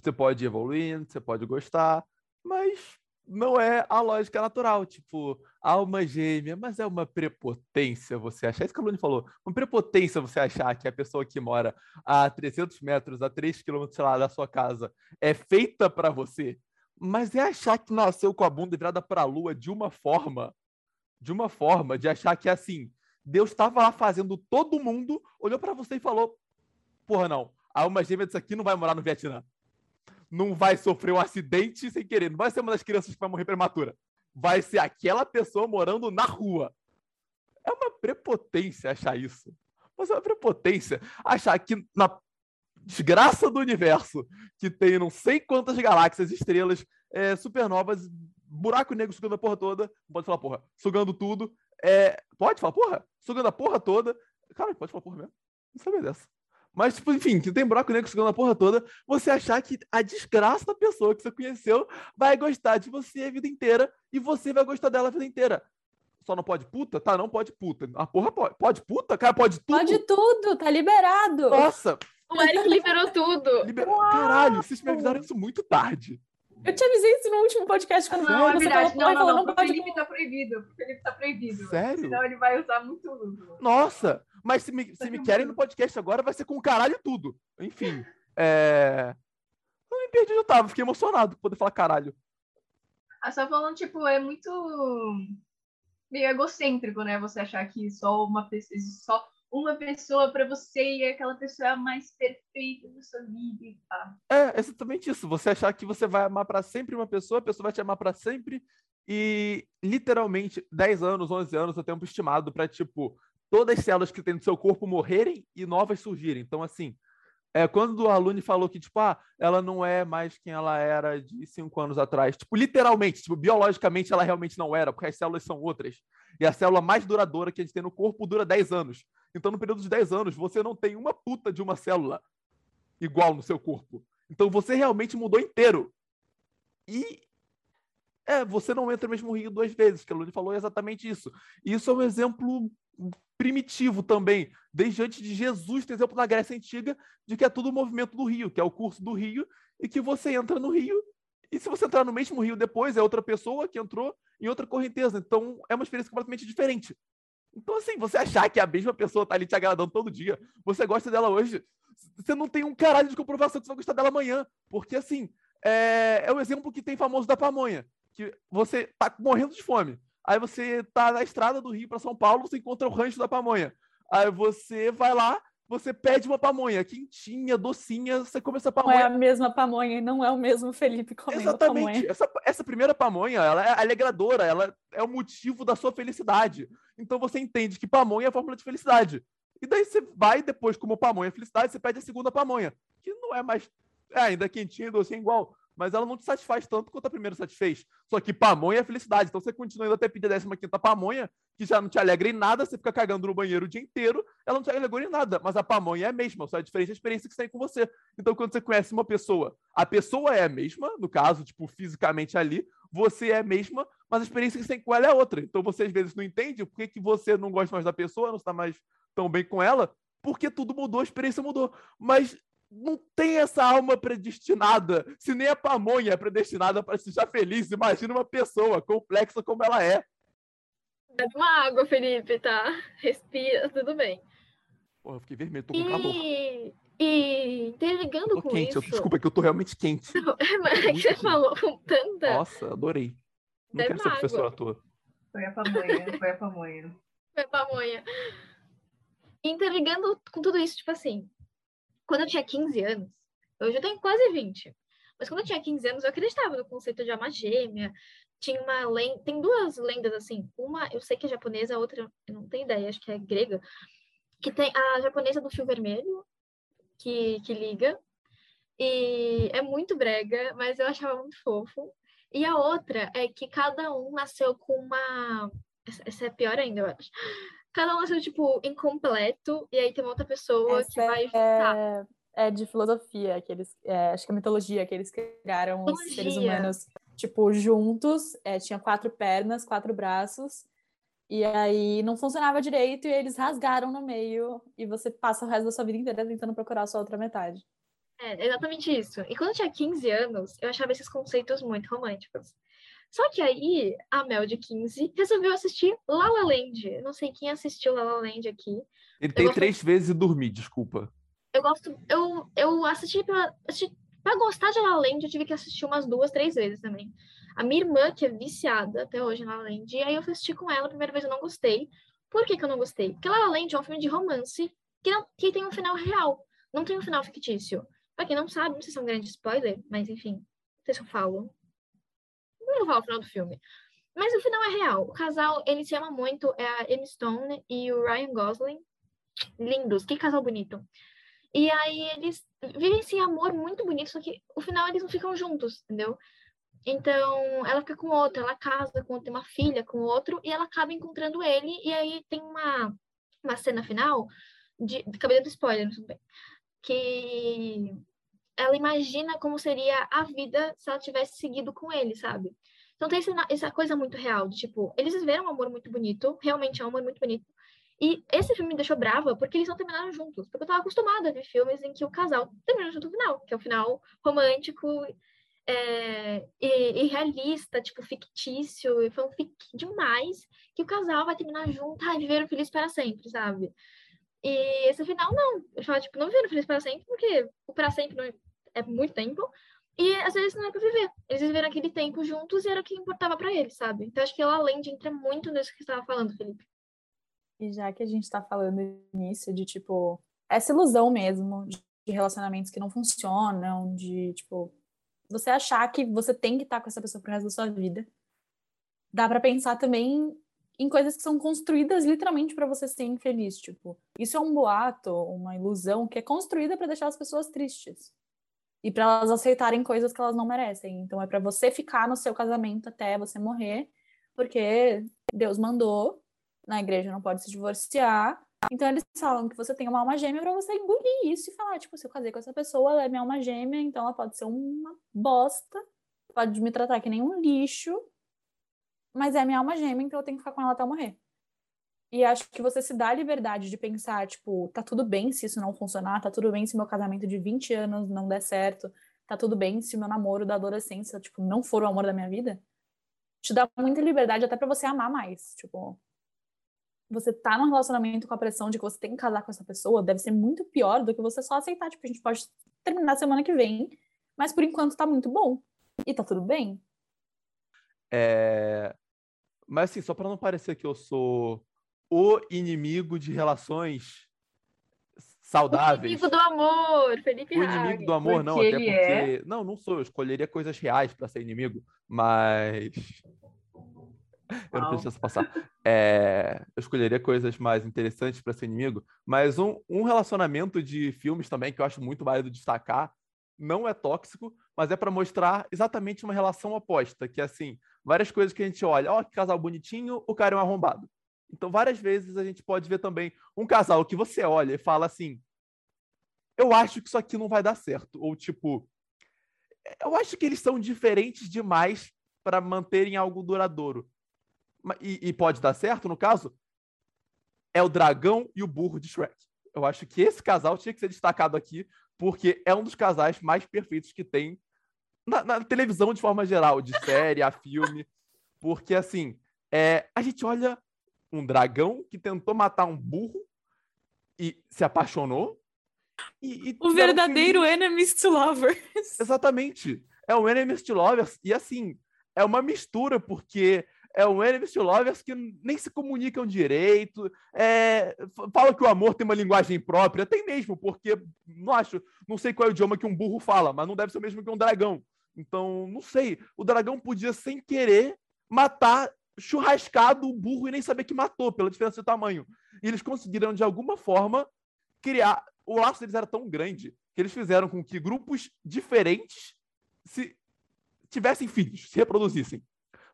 Speaker 3: Você pode ir evoluindo, você pode gostar, mas não é a lógica natural. Tipo, alma gêmea, mas é uma prepotência você achar. É isso que a Lune falou. Uma prepotência você achar que a pessoa que mora a 300 metros, a 3 quilômetros, sei lá, da sua casa, é feita para você. Mas é achar que nasceu com a bunda virada para a lua de uma forma, de uma forma, de achar que assim, Deus estava lá fazendo todo mundo, olhou para você e falou: Porra, não, a alma gêmea disso aqui não vai morar no Vietnã não vai sofrer um acidente sem querer. Não vai ser uma das crianças que vai morrer prematura. Vai ser aquela pessoa morando na rua. É uma prepotência achar isso. Mas é uma prepotência achar que na desgraça do universo, que tem não sei quantas galáxias, estrelas, é, supernovas, buraco negro sugando a porra toda. Pode falar porra. Sugando tudo. É, pode falar porra? Sugando a porra toda. Cara, pode falar porra mesmo. Não sabia dessa. Mas, tipo, enfim, que tem buraco negro sugando a porra toda, você achar que a desgraça da pessoa que você conheceu vai gostar de você a vida inteira e você vai gostar dela a vida inteira. Só não pode puta? Tá, não pode puta. A porra pode. Pode puta? Cara, pode tudo?
Speaker 1: Pode tudo, tá liberado.
Speaker 3: Nossa!
Speaker 2: O Eric liberou tudo.
Speaker 3: Liberou... Caralho, vocês me avisaram isso muito tarde.
Speaker 1: Eu te avisei isso no último podcast quando
Speaker 4: Não, é
Speaker 1: você
Speaker 4: verdade.
Speaker 1: falou,
Speaker 4: Não, não, não.
Speaker 1: não
Speaker 4: Pro
Speaker 1: pode.
Speaker 4: Felipe tá proibido. Pro Felipe tá proibido.
Speaker 3: Sério?
Speaker 4: Senão ele vai usar muito uso.
Speaker 3: Nossa! Mas se me, se me querem no podcast agora, vai ser com caralho tudo. Enfim. É. Eu me perdi onde eu tava, fiquei emocionado por poder falar caralho.
Speaker 4: Ah, só falando, tipo, é muito meio egocêntrico, né? Você achar que só uma pessoa, só uma pessoa pra você e aquela pessoa é a mais perfeita da sua vida pá.
Speaker 3: É, exatamente isso. Você achar que você vai amar pra sempre uma pessoa, a pessoa vai te amar pra sempre e literalmente 10 anos, 11 anos é o tempo estimado pra, tipo, todas as células que tem no seu corpo morrerem e novas surgirem. Então, assim, é, quando a Lune falou que, tipo, ah, ela não é mais quem ela era de cinco anos atrás, tipo, literalmente, tipo, biologicamente ela realmente não era, porque as células são outras. E a célula mais duradoura que a gente tem no corpo dura 10 anos. Então, no período de 10 anos, você não tem uma puta de uma célula igual no seu corpo. Então, você realmente mudou inteiro. E é, você não entra no mesmo rio duas vezes, que a Lune falou exatamente isso. E isso é um exemplo primitivo também. Desde antes de Jesus, tem exemplo na Grécia Antiga de que é tudo o movimento do rio, que é o curso do rio, e que você entra no rio, e se você entrar no mesmo rio depois, é outra pessoa que entrou em outra correnteza. Então, é uma experiência completamente diferente. Então, assim, você achar que a mesma pessoa tá ali te agradando todo dia, você gosta dela hoje, você não tem um caralho de comprovação que você vai gostar dela amanhã. Porque, assim, é, é o exemplo que tem famoso da pamonha. Que você tá morrendo de fome. Aí você tá na estrada do Rio para São Paulo, você encontra o rancho da pamonha. Aí você vai lá, você pede uma pamonha quentinha, docinha, você come essa
Speaker 1: Não é
Speaker 3: pamonha.
Speaker 1: a mesma pamonha e não é o mesmo Felipe comendo
Speaker 3: Exatamente.
Speaker 1: pamonha.
Speaker 3: Essa, essa primeira pamonha, ela é alegradora, ela é o motivo da sua felicidade. Então você entende que pamonha é a fórmula de felicidade. E daí você vai depois, como pamonha é felicidade, você pede a segunda pamonha, que não é mais é, ainda quentinha, docinha igual, mas ela não te satisfaz tanto quanto a primeira satisfez. Só que pamonha é felicidade. Então você continua indo até pedir a 15 quinta pamonha, que já não te alegra em nada, você fica cagando no banheiro o dia inteiro, ela não te alegra em nada, mas a pamonha é a mesma, só é diferente a experiência que você tem com você. Então quando você conhece uma pessoa, a pessoa é a mesma, no caso, tipo, fisicamente ali, você é a mesma, mas a experiência que você tem com ela é outra. Então você às vezes não entende por que você não gosta mais da pessoa, não está mais tão bem com ela, porque tudo mudou, a experiência mudou. Mas não tem essa alma predestinada. Se nem a pamonha é predestinada para seja feliz, imagina uma pessoa complexa como ela é.
Speaker 2: Bebe uma água, Felipe, tá? Respira, tudo bem.
Speaker 3: Porra, eu fiquei vermelho, tô com calor.
Speaker 2: E, e interligando
Speaker 3: Tô
Speaker 2: com
Speaker 3: quente, eu,
Speaker 2: isso.
Speaker 3: desculpa, é que eu tô realmente quente.
Speaker 2: Mas é que você falou com tanta.
Speaker 3: Nossa, adorei. Não
Speaker 2: Bebe
Speaker 3: quero ser
Speaker 2: água.
Speaker 3: professor à toa.
Speaker 4: Foi a pamonha, foi a pamonha.
Speaker 2: Foi pamonha. Interligando com tudo isso, tipo assim, quando eu tinha 15 anos, hoje eu tenho quase 20, mas quando eu tinha 15 anos eu acreditava no conceito de alma gêmea. Tinha uma lenda, tem duas lendas assim, uma eu sei que é japonesa, a outra eu não tenho ideia, acho que é grega, que tem a japonesa do fio vermelho, que, que liga, e é muito brega, mas eu achava muito fofo. E a outra é que cada um nasceu com uma. Essa- é pior ainda, eu acho. Cada um nasceu, tipo, incompleto, e aí tem uma outra pessoa que
Speaker 1: Essa
Speaker 2: vai juntar.
Speaker 1: é, é de filosofia, que eles, é, acho que é mitologia, que eles criaram os seres
Speaker 2: Mitologia.
Speaker 1: humanos, tipo, juntos, é, tinha quatro pernas, quatro braços, e aí não funcionava direito, e eles rasgaram no meio, e você passa o resto da sua vida inteira tentando procurar a sua outra metade.
Speaker 2: É, exatamente isso. E quando eu tinha 15 anos, eu achava esses conceitos muito românticos. Só que aí, a Mel de 15 resolveu assistir La La Land. Não sei quem assistiu La La Land aqui.
Speaker 3: Ele tem
Speaker 2: gosto-
Speaker 3: três vezes e dormir, desculpa.
Speaker 2: Eu gosto. Eu, eu assisti pra, assisti pra gostar de La La Land, eu tive que assistir umas duas, três vezes também. A minha irmã, que é viciada até hoje em La La Land, e aí eu fui assistir com ela, a primeira vez eu não gostei. Por que, que eu não gostei? Porque La La Land é um filme de romance que, não, que tem um final real, não tem um final fictício. Pra quem não sabe, não sei se é um grande spoiler, mas enfim, não sei se eu falo. Não falar o final do filme. Mas o final é real. O casal, ele se ama muito, é a Emma Stone e o Ryan Gosling. Lindos, que casal bonito. E aí eles vivem esse amor muito bonito, só que o final eles não ficam juntos, entendeu? Então, ela fica com outro, ela casa com outro, tem uma filha com outro, e ela acaba encontrando ele, e aí tem uma, uma cena final, de, acabei dando spoiler, não sei bem, que ela imagina como seria a vida se ela tivesse seguido com ele, sabe? Então tem essa coisa muito real, de tipo, eles viveram um amor muito bonito, realmente é um amor muito bonito, e esse filme me deixou brava porque eles não terminaram juntos. Porque eu tava acostumada a ver filmes em que o casal termina junto no final, que é o final romântico é, e, e realista, tipo, fictício, e fanfic demais, que o casal vai terminar junto, ai, viveram felizes para sempre, sabe? E esse final, não. Eu falo, tipo, não viveram felizes para sempre, porque o para sempre não é, muito tempo. E às vezes não é pra viver. Eles viveram aquele tempo juntos e era o que importava para eles, sabe? Então acho que ela além de entra muito nisso que você estava falando, Felipe.
Speaker 1: E já que a gente tá falando nisso, de tipo, essa ilusão mesmo de relacionamentos que não funcionam, de tipo, você achar que você tem que estar com essa pessoa pro resto da sua vida. Dá pra pensar também em coisas que são construídas literalmente pra você ser infeliz, tipo, isso é um boato, uma ilusão que é construída pra deixar as pessoas tristes. E pra elas aceitarem coisas que elas não merecem. Então é pra você ficar no seu casamento até você morrer, porque Deus mandou, na igreja não pode se divorciar. Então eles falam que você tem uma alma gêmea pra você engolir isso e falar, tipo, se eu casei com essa pessoa, ela é minha alma gêmea, então ela pode ser uma bosta, pode me tratar que nem um lixo, mas é minha alma gêmea, então eu tenho que ficar com ela até morrer. E acho que você se dá a liberdade de pensar, tipo, tá tudo bem se isso não funcionar, tá tudo bem se meu casamento de 20 anos não der certo, tá tudo bem se meu namoro da adolescência, tipo, não for o amor da minha vida. Te dá muita liberdade até pra você amar mais, tipo, você tá num relacionamento com a pressão de que você tem que casar com essa pessoa, deve ser muito pior do que você só aceitar, tipo, a gente pode terminar semana que vem, mas por enquanto tá muito bom. E tá tudo bem.
Speaker 3: É... Mas assim, só para não parecer que eu sou o inimigo de relações
Speaker 2: O
Speaker 3: saudáveis.
Speaker 2: inimigo do amor, Felipe
Speaker 3: O inimigo do amor, não,
Speaker 4: Porque
Speaker 3: até
Speaker 4: ele
Speaker 3: porque. Não, não sou, eu escolheria coisas reais para ser inimigo, mas. Eu não preciso passar. É, Eu escolheria coisas mais interessantes para ser inimigo, mas um, um relacionamento de filmes também que eu acho muito válido destacar não é tóxico, mas é para mostrar exatamente uma relação oposta, que é assim, várias coisas que a gente olha, ó, que casal bonitinho, o cara é um arrombado. Então, várias vezes a gente pode ver também um casal que você olha e fala assim: eu acho que isso aqui não vai dar certo. Ou tipo, eu acho que eles são diferentes demais para manterem algo duradouro. E, e pode dar certo, no caso, é o dragão e o burro de Shrek. Eu acho que esse casal tinha que ser destacado aqui, porque é um dos casais mais perfeitos que tem na, na televisão de forma geral, de série, a filme. Porque, assim, é, a gente olha um dragão que tentou matar um burro e se apaixonou. E, e
Speaker 1: O verdadeiro
Speaker 3: filhos.
Speaker 1: enemies to lovers.
Speaker 3: Exatamente. É um Enemies to Lovers. E assim, é uma mistura, porque é um Enemies to Lovers que nem se comunicam direito. É, fala que o amor tem uma linguagem própria. Tem mesmo, porque não acho, não sei qual é o idioma que um burro fala, mas não deve ser o mesmo que um dragão. Então, não sei. O dragão podia, sem querer, matar churrascado o burro e nem saber que matou, pela diferença de tamanho. E eles conseguiram, de alguma forma, criar. O laço deles era tão grande que eles fizeram com que grupos diferentes se tivessem filhos, se reproduzissem.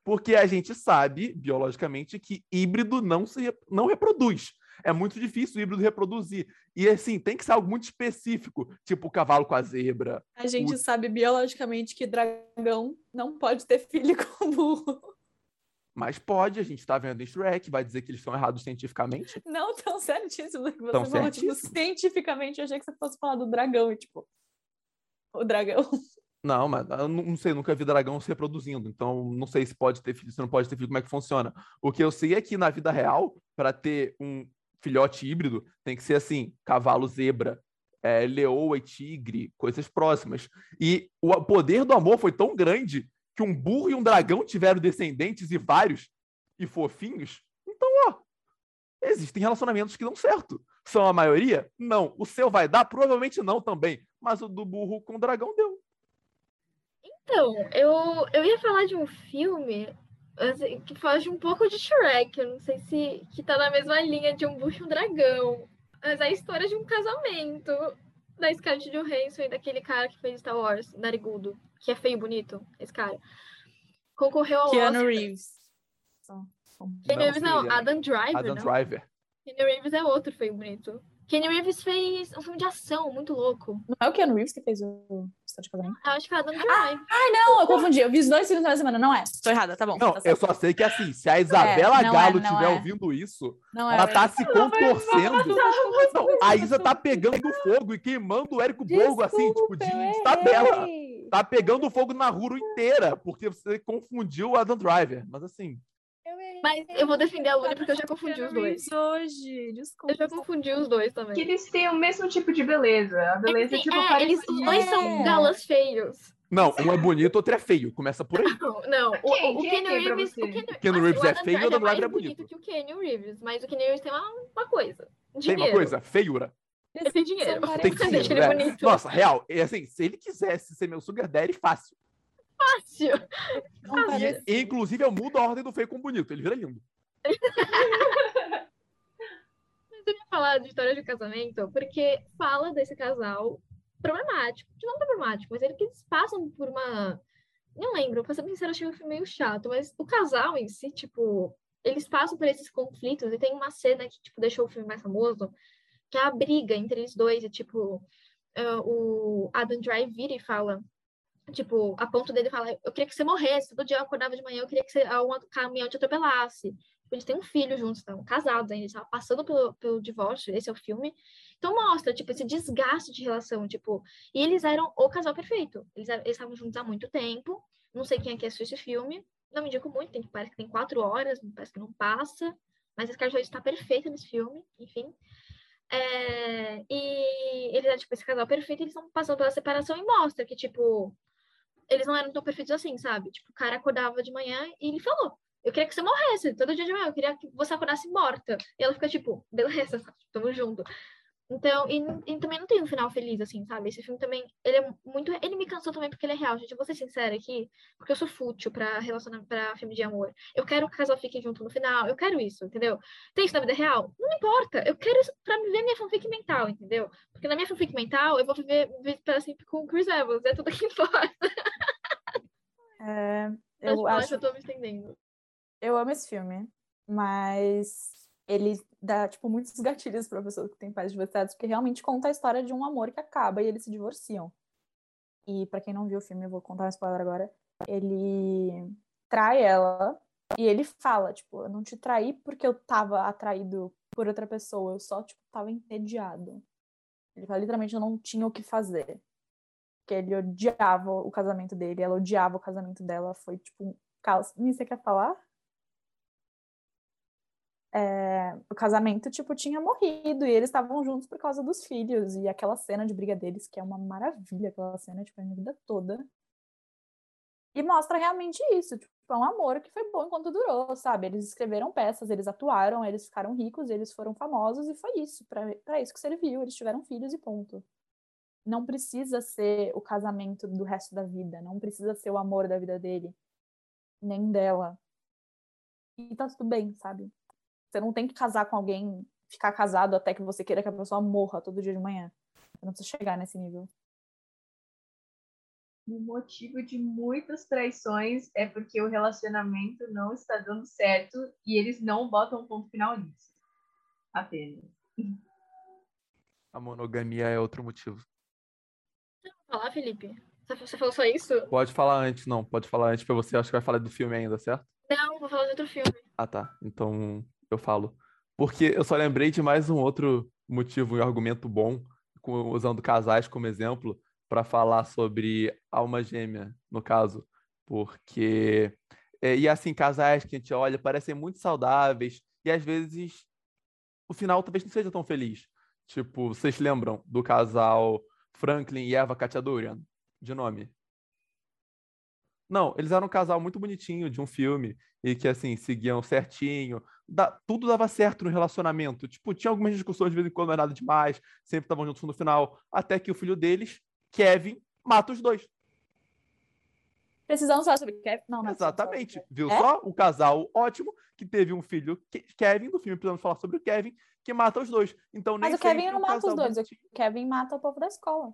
Speaker 3: Porque a gente sabe, biologicamente, que híbrido não se não reproduz. É muito difícil o híbrido reproduzir. E assim, tem que ser algo muito específico, tipo o cavalo com a zebra.
Speaker 1: A gente
Speaker 3: O-
Speaker 1: sabe biologicamente que dragão não pode ter filho com burro.
Speaker 3: Mas pode, a gente tá vendo em Shrek, vai dizer que eles estão errados cientificamente.
Speaker 1: Não tão certíssimo que você
Speaker 3: Tão
Speaker 1: falou. Tipo, cientificamente, eu achei que você fosse falar do dragão. E, tipo, o dragão.
Speaker 3: Não, mas eu não não sei, nunca vi dragão se reproduzindo, então não sei se pode ter filho, se não pode ter filho, como é que funciona. O que eu sei é que na vida real, para ter um filhote híbrido, tem que ser assim, cavalo zebra, é, leoa e tigre, coisas próximas. E o poder do amor foi tão grande que um burro e um dragão tiveram descendentes e vários e fofinhos. Então, ó, existem relacionamentos que dão certo. São a maioria? Não. O seu vai dar? Provavelmente não também. Mas o do burro com o dragão deu.
Speaker 2: Então, eu, eu ia falar de um filme assim, que foge um pouco de Shrek. Eu não sei se que tá na mesma linha de um bucho e um dragão. Mas é a história de um casamento da Scarlett Johansson e daquele cara que fez Star Wars, Narigudo, que é feio e bonito, esse cara. Concorreu ao
Speaker 1: Keanu
Speaker 2: Oscar.
Speaker 1: Reeves.
Speaker 2: Keanu
Speaker 3: Não,
Speaker 2: Reeves não,
Speaker 3: é.
Speaker 2: Adam Driver,
Speaker 3: Adam
Speaker 2: não.
Speaker 3: Driver.
Speaker 2: Keanu Reeves é outro feio e bonito. Keanu Reeves fez um filme de ação muito louco.
Speaker 1: Não é o Keanu Reeves que fez o História de Casamento?
Speaker 2: Eu acho que é Adam Driver.
Speaker 1: Ai, não, eu confundi. Eu vi os dois filmes na semana. Não é. Tô errada, tá bom.
Speaker 3: Não,
Speaker 1: tá
Speaker 3: eu só sei que assim, se a Isabela
Speaker 1: não é,
Speaker 3: Galo estiver
Speaker 1: é.
Speaker 3: ouvindo isso,
Speaker 1: Não é.
Speaker 3: ela tá se contorcendo.
Speaker 1: Não,
Speaker 3: Não, a Isa tá pegando fogo e queimando o Érico Borgo, assim, tipo, de, de tabela. Tá pegando fogo na rua inteira, porque você confundiu o Adam Driver. Mas assim.
Speaker 2: Mas eu vou defender a Luna porque eu já confundi os dois.
Speaker 1: Hoje. Desculpa.
Speaker 2: Eu já confundi os dois
Speaker 4: Que
Speaker 2: também.
Speaker 4: eles têm o mesmo tipo de beleza. A beleza é
Speaker 2: Sim,
Speaker 4: tipo
Speaker 2: é, eles, os dois são
Speaker 1: É.
Speaker 2: galãs feios.
Speaker 3: não, um é bonito, outro é feio. Começa por aí.
Speaker 2: Não, não. O,
Speaker 4: Quem?
Speaker 2: o, o
Speaker 4: Quem é quem pra
Speaker 2: Reeves. O Keanu assim,
Speaker 3: Reeves
Speaker 2: o
Speaker 3: é feio e o Adam Driver é
Speaker 2: bonito
Speaker 3: bonito.
Speaker 2: que o Keanu Reeves. Mas o Keanu Reeves tem uma, uma coisa.
Speaker 3: Tem
Speaker 2: Dinheiro.
Speaker 3: uma coisa, feiura.
Speaker 2: Ele tem dinheiro.
Speaker 3: Tem dinheiro, é. Nossa, real, é assim, se ele quisesse ser meu sugar daddy, fácil.
Speaker 2: Fácil.
Speaker 1: Não parece.
Speaker 3: E, inclusive, eu mudo a ordem do feio com o bonito. Ele vira lindo.
Speaker 2: Eu ia falar de história de casamento porque fala desse casal problemático. Não problemático, mas ele que eles passam por uma. Não lembro, pra ser sincera, achei o filme meio chato, mas o casal em si, tipo, eles passam por esses conflitos e tem uma cena que, tipo, deixou o filme mais famoso, que é a briga entre eles dois, e, tipo, ah, o Adam Drive vira e fala, tipo, a ponto dele falar, eu queria que você morresse, todo dia eu acordava de manhã, eu queria que você, um caminhão te atropelasse. Tipo, Eles têm um filho juntos, estão casados ainda, estavam passando pelo, pelo divórcio, esse é o filme. Então mostra, tipo, esse desgaste de relação, tipo, e eles eram o casal perfeito. Eles estavam juntos há muito tempo. Não sei quem é que assistiu esse filme. Não me indico muito, tem, parece que tem quatro horas, parece que não passa. Mas a Scarlett está perfeita nesse filme, enfim. É, e eles eram, tipo, esse casal perfeito, eles estão passando pela separação e mostra que, tipo, eles não eram tão perfeitos assim, sabe? Tipo, o cara acordava de manhã e ele falou, eu queria que você morresse, todo dia de manhã, eu queria que você acordasse morta. E ela fica, tipo, beleza, tamo junto. Então, e, e também não tem um final feliz, assim, sabe? Esse filme também, ele é muito. Ele me cansou também porque ele é real, gente. Eu vou ser sincera aqui, porque eu sou fútil pra relacionamento, pra filme de amor. Eu quero que o casal fique junto no final, eu quero isso, entendeu? Tem isso na vida real? Não importa. Eu quero isso pra viver minha fanfic mental, entendeu? Porque na minha fanfic mental, eu vou viver, viver para sempre com o Chris Evans, é tudo que importa.
Speaker 1: É, eu acho
Speaker 2: que eu tô me estendendo.
Speaker 1: Eu amo esse filme, mas ele dá, tipo, muitos gatilhos para pessoas que têm pais divorciados, porque realmente conta a história de um amor que acaba e eles se divorciam. E para quem não viu o filme, eu vou contar um spoiler agora. Ele trai ela e ele fala, tipo, eu não te traí porque eu tava atraído por outra pessoa, eu só, tipo, tava entediado. Ele fala, literalmente, eu não tinha o que fazer. Porque ele odiava o casamento dele, ela odiava o casamento dela, foi, tipo, um caos. Você quer falar? É, o casamento, tipo, tinha morrido e eles estavam juntos por causa dos filhos. E aquela cena de briga deles, que é uma maravilha, aquela cena, tipo, a minha vida toda. E mostra realmente isso, tipo, é um amor que foi bom enquanto durou, sabe? Eles escreveram peças, eles atuaram, eles ficaram ricos, eles foram famosos e foi isso, pra isso que serviu. Eles tiveram filhos e ponto. Não precisa ser o casamento do resto da vida, não precisa ser o amor da vida dele, nem dela. E tá tudo bem, sabe? Você não tem que casar com alguém, ficar casado até que você queira que a pessoa morra todo dia de manhã. Você não precisa chegar nesse nível.
Speaker 4: O motivo de muitas traições é porque o relacionamento não está dando certo e eles não botam um ponto final nisso. Apenas.
Speaker 3: A monogamia é outro motivo.
Speaker 2: Falar, Felipe? Você- falou só isso?
Speaker 3: Pode falar antes, não. Pode falar antes pra você. Acho que vai falar do filme ainda, certo?
Speaker 2: Não, vou falar de outro filme.
Speaker 3: Ah, tá. Então eu falo. Porque eu só lembrei de mais um outro motivo e argumento bom, usando casais como exemplo, para falar sobre alma gêmea, no caso, porque é, e assim casais que a gente olha parecem muito saudáveis e às vezes o final talvez não seja tão feliz. Tipo, vocês lembram do casal Franklin e Eva Katiadurian, de nome? Não, eles eram um casal muito bonitinho de um filme e que, assim, seguiam certinho. Da, tudo dava certo no relacionamento. Tipo, tinha algumas discussões de vez em quando, não era nada demais. Sempre estavam juntos no final. Até que o filho deles, Kevin, mata os dois.
Speaker 1: Precisamos falar sobre Kevin? Não, não.
Speaker 3: Exatamente. Viu é? só? Um casal ótimo que teve um filho, Kevin, do filme Precisamos Falar sobre o Kevin, que mata os dois. Então, nem
Speaker 1: Mas o Kevin não mata os dois. O Kevin mata o povo da escola.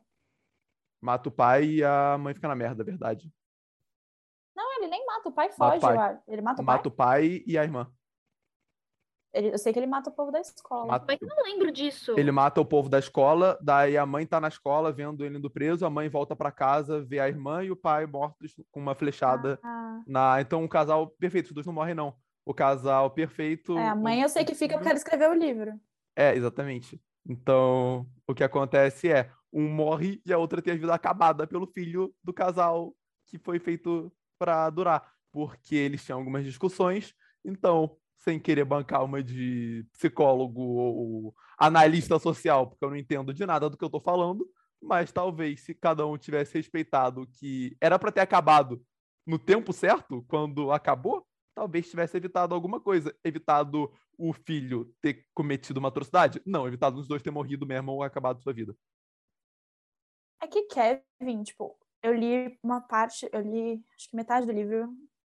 Speaker 3: Mata o pai e a mãe fica na merda, é verdade.
Speaker 1: Não, ele nem mata, o pai foge, pai. Ele mata o pai.
Speaker 3: Mata o pai e a irmã.
Speaker 1: Ele, eu sei que ele mata o povo da escola.
Speaker 2: Mata... Mas eu não lembro disso.
Speaker 3: Ele mata o povo da escola, daí a mãe tá na escola vendo ele indo preso, a mãe volta para casa, vê a irmã e o pai mortos com uma flechada ah. na. Então, um casal perfeito, os dois não morrem, não. O casal perfeito.
Speaker 1: É, a mãe eu sei que fica porque ela escreveu o livro.
Speaker 3: É, exatamente. Então, o que acontece é, um morre e a outra tem a vida acabada pelo filho do casal que foi feito para durar, porque eles tinham algumas discussões, então, sem querer bancar uma de psicólogo ou analista social, porque eu não entendo de nada do que eu estou falando, mas talvez se cada um tivesse respeitado que era para ter acabado no tempo certo, quando acabou, talvez tivesse evitado alguma coisa. Evitado o filho ter cometido uma atrocidade? Não, evitado os dois ter morrido mesmo ou acabado sua vida.
Speaker 1: É que Kevin, tipo, eu li uma parte, eu li acho que metade do livro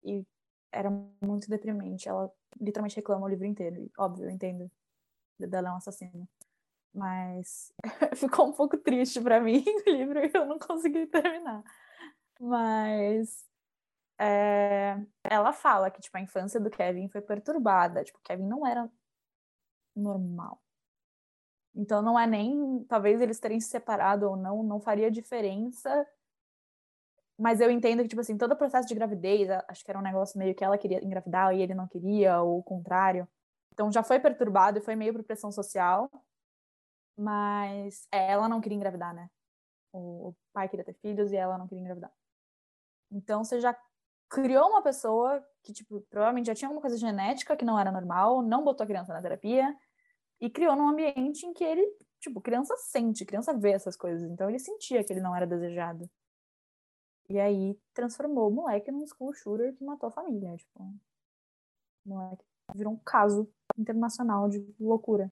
Speaker 1: e era muito deprimente. Ela literalmente reclama o livro inteiro. E, óbvio, eu entendo. Dela é um assassino. Mas ficou um pouco triste para mim o livro e eu não consegui terminar. Mas é, ela fala que tipo, a infância do Kevin foi perturbada. Tipo, Kevin não era normal. Então não é nem. Talvez eles terem se separado ou não, não faria diferença mas eu entendo que, tipo assim, todo o processo de gravidez, acho que era um negócio meio que ela queria engravidar e ele não queria, ou o contrário. Então já foi perturbado e foi meio por pressão social. Mas é, ela não queria engravidar, né? O, o pai queria ter filhos e ela não queria engravidar. Então você já criou uma pessoa que, tipo, provavelmente já tinha alguma coisa genética que não era normal, não botou a criança na terapia e criou num ambiente em que ele, tipo, criança sente, criança vê essas coisas. Então ele sentia que ele não era desejado. E aí transformou o moleque num school shooter que matou a família. Tipo, o moleque virou um caso internacional de loucura.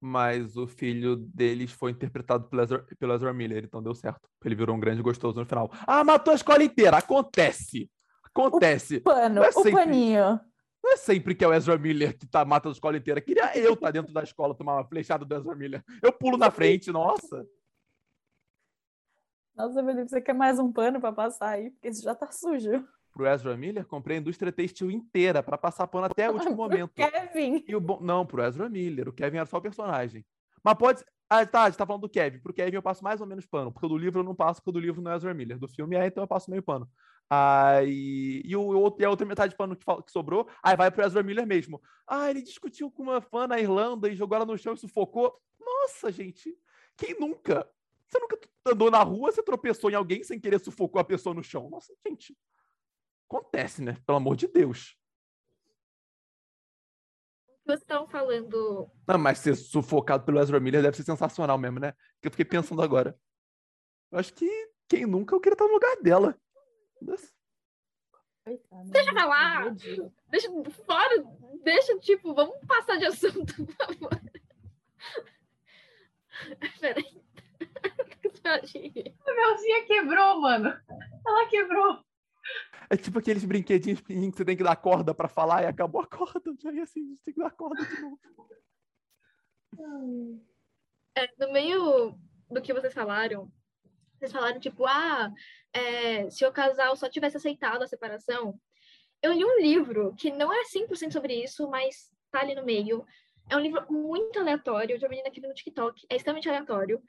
Speaker 3: Mas o filho deles foi interpretado pelo Ezra, pelo Ezra Miller, então deu certo. Ele virou um grande gostoso no final. Ah, matou a escola inteira! Acontece! Acontece!
Speaker 1: O pano, é sempre, o paninho.
Speaker 3: Não é sempre que é o Ezra Miller que tá matando a escola inteira. Queria eu estar tá dentro da escola tomar uma flechada do Ezra Miller. Eu pulo na frente, nossa!
Speaker 1: Nossa, Felipe, você quer mais um pano para passar aí? Porque esse já tá sujo.
Speaker 3: Pro Ezra Miller, comprei a indústria textil inteira para passar pano até o último momento.
Speaker 1: Kevin.
Speaker 3: E o. Não, pro Ezra Miller. O Kevin era só o personagem. Mas pode. Ah, tá, a gente tá falando do Kevin. Pro Kevin eu passo mais ou menos pano. Porque do livro eu não passo, porque do livro não é Ezra Miller. Do filme é, então eu passo meio pano. Aí, e, o, e a outra metade de pano que, que, sobrou, aí vai pro Ezra Miller mesmo. Ah, ele discutiu com uma fã na Irlanda e jogou ela no chão e sufocou. Nossa, gente, quem nunca? Você nunca andou na rua, você tropeçou em alguém sem querer sufocou a pessoa no chão. Nossa, gente. Acontece, né? Pelo amor de Deus.
Speaker 2: Vocês estão falando.
Speaker 3: Não, mas ser sufocado pelo Ezra Miller deve ser sensacional mesmo, né? Que eu fiquei pensando agora. Eu acho que quem nunca eu queria estar no lugar dela.
Speaker 2: Deixa eu falar. Deixa fora. Deixa, tipo, vamos passar de assunto, por favor. Peraí.
Speaker 4: A Melzinha quebrou, mano. Ela quebrou.
Speaker 3: É tipo aqueles brinquedinhos que você tem que dar corda pra falar e acabou a corda. Aí assim, a gente tem que dar corda de novo.
Speaker 2: É, no meio do que vocês falaram, vocês falaram tipo, ah, é, se o casal só tivesse aceitado a separação. Eu li um livro que não é 100% sobre isso, mas tá ali no meio. É um livro muito aleatório, de uma menina que no TikTok, é extremamente aleatório.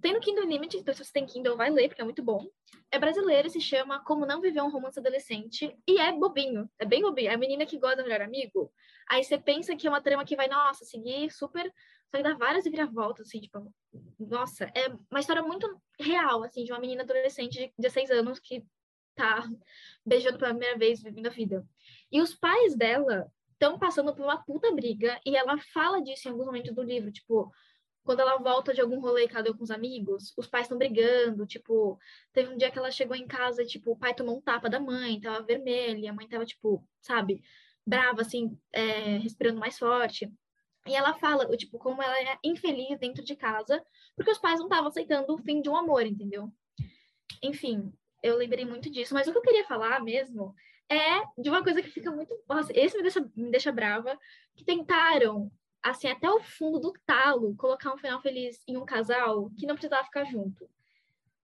Speaker 2: Tem no Kindle Unlimited, então se você tem Kindle, vai ler, porque é muito bom. É brasileiro, se chama Como Não Viver um Romance Adolescente, e é bobinho, é bem bobinho. É a menina que gosta do melhor amigo. Aí você pensa que é uma trama que vai, nossa, seguir super Só que dá várias viravoltas, assim, tipo, nossa, é uma história muito real, assim, de uma menina adolescente de 16 anos que tá beijando pela primeira vez, vivendo a vida. E os pais dela estão passando por uma puta briga e ela fala disso em alguns momentos do livro, tipo, quando ela volta de algum rolê que ela deu com os amigos, os pais estão brigando, tipo, teve um dia que ela chegou em casa e, tipo, o pai tomou um tapa da mãe, tava vermelha, a mãe tava, tipo, sabe, brava, assim, é, respirando mais forte. E ela fala, tipo, como ela é infeliz dentro de casa, porque os pais não estavam aceitando o fim de um amor, entendeu? Enfim, eu lembrei muito disso. Mas o que eu queria falar mesmo é de uma coisa que fica muito. Nossa, esse me deixa, me deixa brava, que tentaram, assim, até o fundo do talo, colocar um final feliz em um casal que não precisava ficar junto.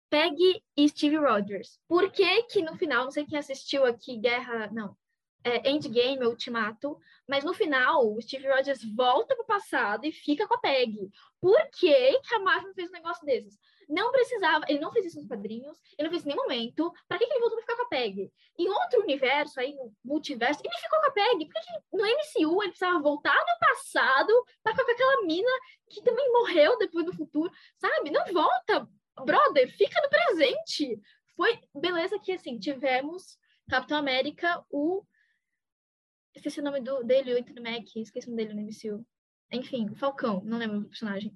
Speaker 2: Peggy e Steve Rogers. Por que que no final, não sei quem assistiu aqui, Guerra. Não. É, Endgame, Ultimato, mas no final o Steve Rogers volta pro passado e fica com a Peggy. Por que, que a Marvel fez um negócio desses? Não precisava, ele não fez isso nos quadrinhos, ele não fez em nenhum momento. Pra que, que ele voltou pra ficar com a Peg? Em outro universo, aí, no multiverso, ele ficou com a Peg. Por que, no MCU ele precisava voltar no passado pra ficar com aquela mina que também morreu depois no futuro? Sabe? Não volta, brother, fica no presente. Foi beleza que, assim, tivemos Capitão América, o. Esqueci o nome do, dele, o Anthony Mack, esqueci o nome dele no MCU. Enfim, Falcão, não lembro do personagem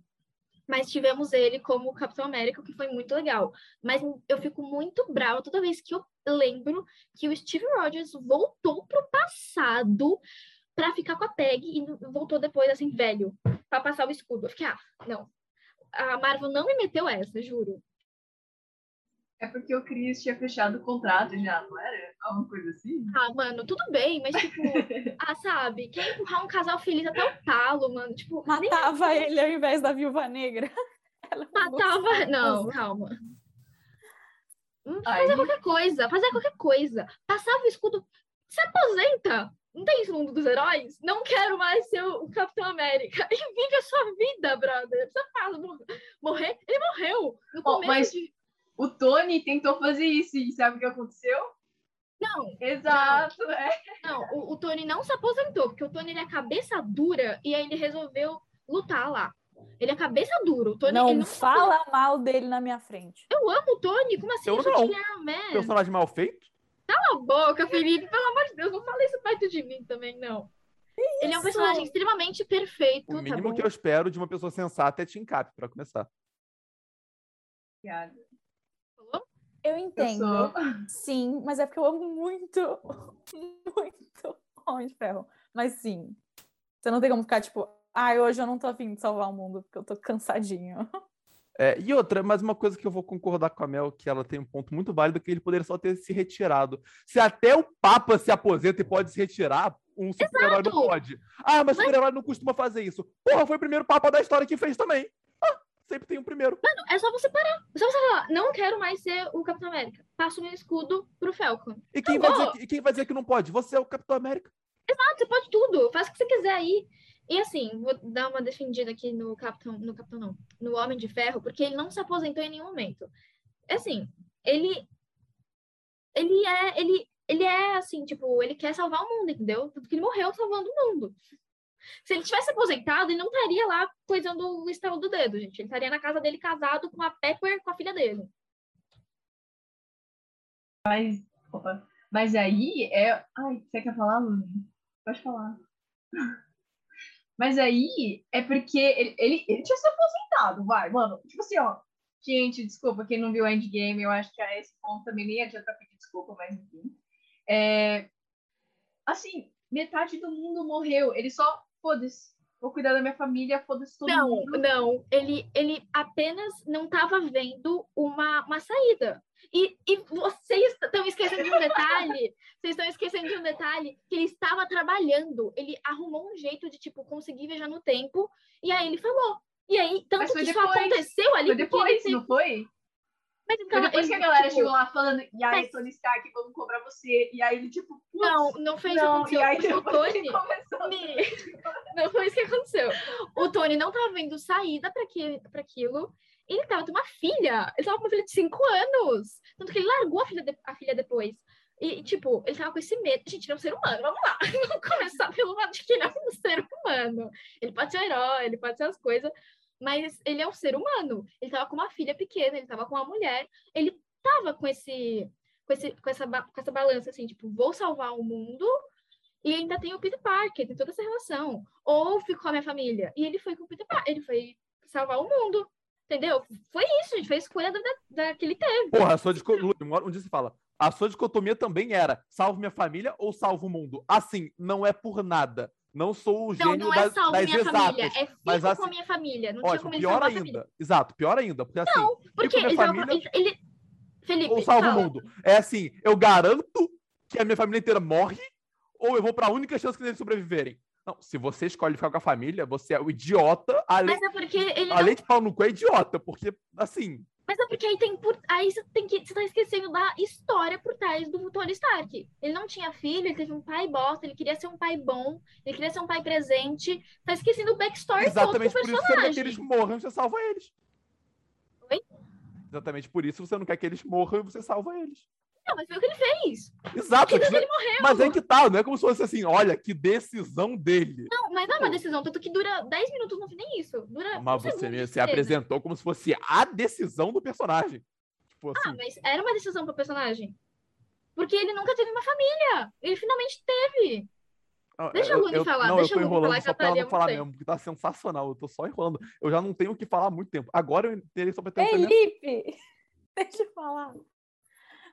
Speaker 2: mas tivemos ele como Capitão América, que foi muito legal. Mas eu fico muito brava toda vez que eu lembro que o Steve Rogers voltou pro passado para ficar com a Peg e voltou depois, assim, velho, para passar o escudo. Eu fiquei, ah, não. A Marvel não me meteu essa, juro.
Speaker 4: É porque o Chris tinha fechado o contrato já, não era? Alguma coisa assim?
Speaker 2: Ah, mano, tudo bem, mas tipo, ah, sabe, quer empurrar um casal feliz até o talo, mano. Tipo,
Speaker 1: matava nem... ele ao invés da viúva negra.
Speaker 2: Ela matava. Não, calma. Hum, fazer qualquer coisa, fazer qualquer coisa. Passava o escudo. Se aposenta! Não tem isso no mundo dos heróis? Não quero mais ser o Capitão América. E vive a sua vida, brother. Você fala, morrer? Ele morreu. No começo oh, mas... de
Speaker 4: o Tony tentou fazer isso e sabe o que aconteceu?
Speaker 2: Não.
Speaker 4: Exato,
Speaker 2: não.
Speaker 4: é.
Speaker 2: Não, o, o, Tony não se aposentou, porque o Tony ele é cabeça dura e aí ele resolveu lutar lá. Ele é cabeça dura. O Tony,
Speaker 1: não,
Speaker 2: não
Speaker 1: fala mal dele na minha frente.
Speaker 2: Eu amo o Tony. Como assim?
Speaker 3: Eu não. É Personagem mal feito?
Speaker 2: Cala a boca, Felipe. Pelo amor de Deus, não fala isso perto de mim também, não. Ele é um personagem extremamente perfeito.
Speaker 3: O
Speaker 2: tá
Speaker 3: mínimo tá que eu espero de uma pessoa sensata é Tim Cap, pra começar.
Speaker 4: Obrigada.
Speaker 1: Eu entendo. Eu sim, mas é porque eu amo muito, muito Homem de Ferro. Mas sim, você não tem como ficar tipo, ai, ah, hoje eu não tô afim de salvar o mundo porque eu tô cansadinho.
Speaker 3: É, e outra, mas uma coisa que eu vou concordar com a Mel, que ela tem um ponto muito válido, que ele poderia só ter se retirado. Se até o Papa se aposenta e pode se retirar, um super-herói não pode. Ah, mas, mas... super-herói não costuma fazer isso. Porra, foi o primeiro Papa da história que fez também. Sempre tem um primeiro.
Speaker 2: Mano, é só você parar. É só você falar, não quero mais ser o Capitão América. Passa o meu escudo pro Falcon.
Speaker 3: E quem, vai dizer, e quem vai dizer que não pode? Você é o Capitão América.
Speaker 2: Exato, você pode tudo. Faz o que você quiser aí. E assim, vou dar uma defendida aqui no Capitão, no Capitão não, no Homem de Ferro, porque ele não se aposentou em nenhum momento. Assim, ele ele é ele ele é assim, tipo, ele quer salvar o mundo, entendeu? Porque ele morreu salvando o mundo. Se ele tivesse aposentado, ele não estaria lá coisando o estalo do dedo, gente. Ele estaria na casa dele casado com a Pepper, com a filha dele.
Speaker 4: Mas, opa, mas aí é. Ai, você quer falar, Luna? Pode falar. Mas aí é porque ele, ele, ele tinha se aposentado, vai, mano. Tipo assim, ó. Gente, desculpa, quem não viu Endgame, eu acho que a esse ponto também nem adianta pedir desculpa, mas enfim. É, assim, metade do mundo morreu. Ele só foda-se. Vou cuidar da minha família, foda-se todo
Speaker 2: não,
Speaker 4: mundo.
Speaker 2: Não, ele, ele apenas não estava vendo uma, uma saída. E, e vocês estão esquecendo de um detalhe. vocês estão esquecendo de um detalhe que ele estava trabalhando. Ele arrumou um jeito de, tipo, conseguir viajar no tempo. E aí ele falou. E aí, tanto que depois. isso aconteceu ali.
Speaker 4: Foi depois, não foi? Mas então, depois que a galera tipo, chegou lá falando, e aí, mas... Tony Stark, vamos cobrar você. E aí ele, tipo,
Speaker 2: não, não foi isso não, que aconteceu. o Tony. não foi isso que aconteceu. O Tony não tava vendo saída para aquilo. Ele tava com uma filha. Ele tava com uma filha de cinco anos. Tanto que ele largou a filha, de, a filha depois. E, tipo, ele tava com esse medo. Gente, ele é um ser humano, vamos lá. Vamos começar pelo lado de que ele é um ser humano. Ele pode ser um herói, ele pode ser as coisas, mas ele é um ser humano. Ele tava com uma filha pequena, ele tava com uma mulher. Ele tava com esse. Com, esse, com, essa, com essa balança, assim, tipo, vou salvar o mundo e ainda tem o Peter Parker, tem toda essa relação. Ou ficou a minha família. E ele foi com o Peter Parker, ele foi salvar o mundo. Entendeu? Foi isso, gente. Foi a escolha da, da, que ele teve.
Speaker 3: Porra, a sua dicotomia. Dia você fala. A sua dicotomia também era salvo minha família ou salvo o mundo? Assim, não é por nada. Não sou o gênio
Speaker 2: não, não é
Speaker 3: das,
Speaker 2: salvo
Speaker 3: das
Speaker 2: minha
Speaker 3: exatas.
Speaker 2: família, é fico
Speaker 3: mas assim,
Speaker 2: com a minha família. Não
Speaker 3: ótimo,
Speaker 2: tinha como
Speaker 3: pior
Speaker 2: a
Speaker 3: ainda.
Speaker 2: família.
Speaker 3: Exato, pior ainda. Porque assim,
Speaker 2: Não, porque
Speaker 3: a
Speaker 2: ele,
Speaker 3: família
Speaker 2: ele, ele- Felipe,
Speaker 3: ou salvo o mundo. É assim, eu garanto que a minha família inteira morre ou eu vou pra única chance que eles sobreviverem. Não, se você escolhe ficar com a família, você é o idiota, além,
Speaker 2: Mas é porque ele não
Speaker 3: além de pau no cu, é idiota, porque, assim,
Speaker 2: Mas é porque aí tem por. Aí você tem que. Você tá esquecendo da história por trás do Tony Stark. Ele não tinha filho, ele teve um pai bosta, ele queria ser um pai bom, ele queria ser um pai presente. Tá esquecendo o backstory
Speaker 3: exatamente
Speaker 2: todo
Speaker 3: por
Speaker 2: do
Speaker 3: isso você não quer que
Speaker 2: personagem.
Speaker 3: eles morram você salva eles.
Speaker 2: Oi?
Speaker 3: Exatamente por isso você não quer que eles morram e você salva eles.
Speaker 2: Não, mas foi o que ele fez.
Speaker 3: Exato.
Speaker 2: Porque ele morreu.
Speaker 3: Mas é que tá, não é como se fosse assim, olha, que decisão dele.
Speaker 2: Não, mas não é uma decisão, tanto que dura 10 minutos, não nem isso. Dura.
Speaker 3: Mas
Speaker 2: um
Speaker 3: você se
Speaker 2: certeza.
Speaker 3: apresentou como se fosse a decisão do personagem. Tipo
Speaker 2: Ah,
Speaker 3: assim,
Speaker 2: mas era uma decisão pro personagem. Porque ele nunca teve uma família. Ele finalmente teve. deixa a Luni falar,
Speaker 3: Não,
Speaker 2: deixa
Speaker 3: eu tô
Speaker 2: a
Speaker 3: enrolando
Speaker 2: falar,
Speaker 3: só
Speaker 2: a
Speaker 3: pra ela não falar
Speaker 2: não tem.
Speaker 3: mesmo, porque tá sensacional. Eu tô só enrolando. Eu já não tenho o que falar há muito tempo. Agora eu terei só pra ter um entendimento.
Speaker 1: Felipe! Deixa eu falar.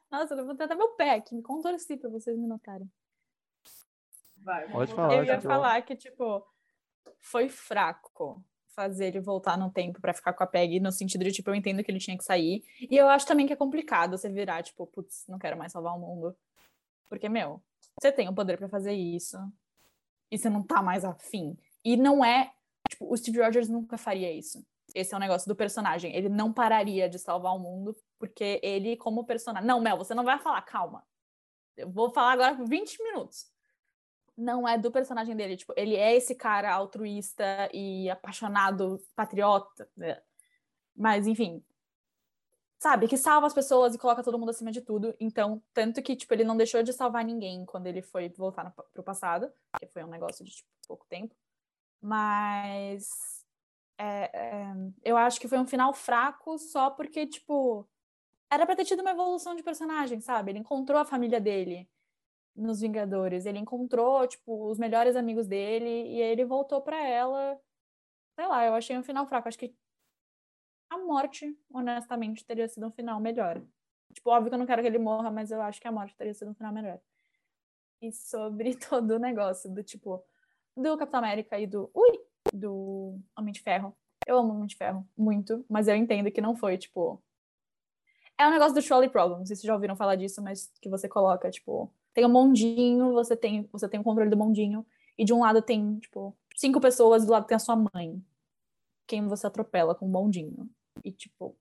Speaker 1: Nossa, eu levantei até meu pé aqui, me contorci pra vocês me notarem.
Speaker 4: Vai,
Speaker 3: Pode falar,
Speaker 1: eu ia
Speaker 3: falar.
Speaker 1: falar que, tipo, foi fraco fazer ele voltar no tempo pra ficar com a Peg, no sentido de, tipo, eu entendo que ele tinha que sair. E eu acho também que é complicado você virar, tipo, putz, não quero mais salvar o mundo. Porque, meu, você tem o poder pra fazer isso. E você não tá mais afim. E não é. Tipo, o Steve Rogers nunca faria isso. Esse é o negócio do personagem. Ele não pararia de salvar o mundo, porque ele, como personagem. Não, Mel, você não vai falar, calma. Eu vou falar agora por 20 minutos não é do personagem dele. Tipo, ele é esse cara altruísta e apaixonado, patriota. né? Mas, enfim. Sabe, que salva as pessoas e coloca todo mundo acima de tudo. Então, tanto que, tipo, ele não deixou de salvar ninguém quando ele foi voltar no, pro passado, que foi um negócio de, tipo, pouco tempo. Mas. é, é, eu acho que foi um final fraco só porque, tipo. Era pra ter tido uma evolução de personagem, sabe? Ele encontrou a família dele nos Vingadores. Ele encontrou, tipo, os melhores amigos dele e aí ele voltou pra ela. Sei lá, eu achei um final fraco. Acho que a morte, honestamente, teria sido um final melhor. Tipo, óbvio que eu não quero que ele morra, mas eu acho que a morte teria sido um final melhor. E sobre todo o negócio do tipo do Capitão América e do ui, do Homem de Ferro. Eu amo Homem de Ferro muito, mas eu entendo que não foi, tipo, é um negócio do trolley problem. Não sei se já ouviram falar disso, mas que você coloca, tipo, tem um mondinho, você tem, você tem o controle do mondinho, e de um lado tem, tipo, cinco pessoas, do lado tem a sua mãe. Quem você atropela com o mondinho. E, tipo,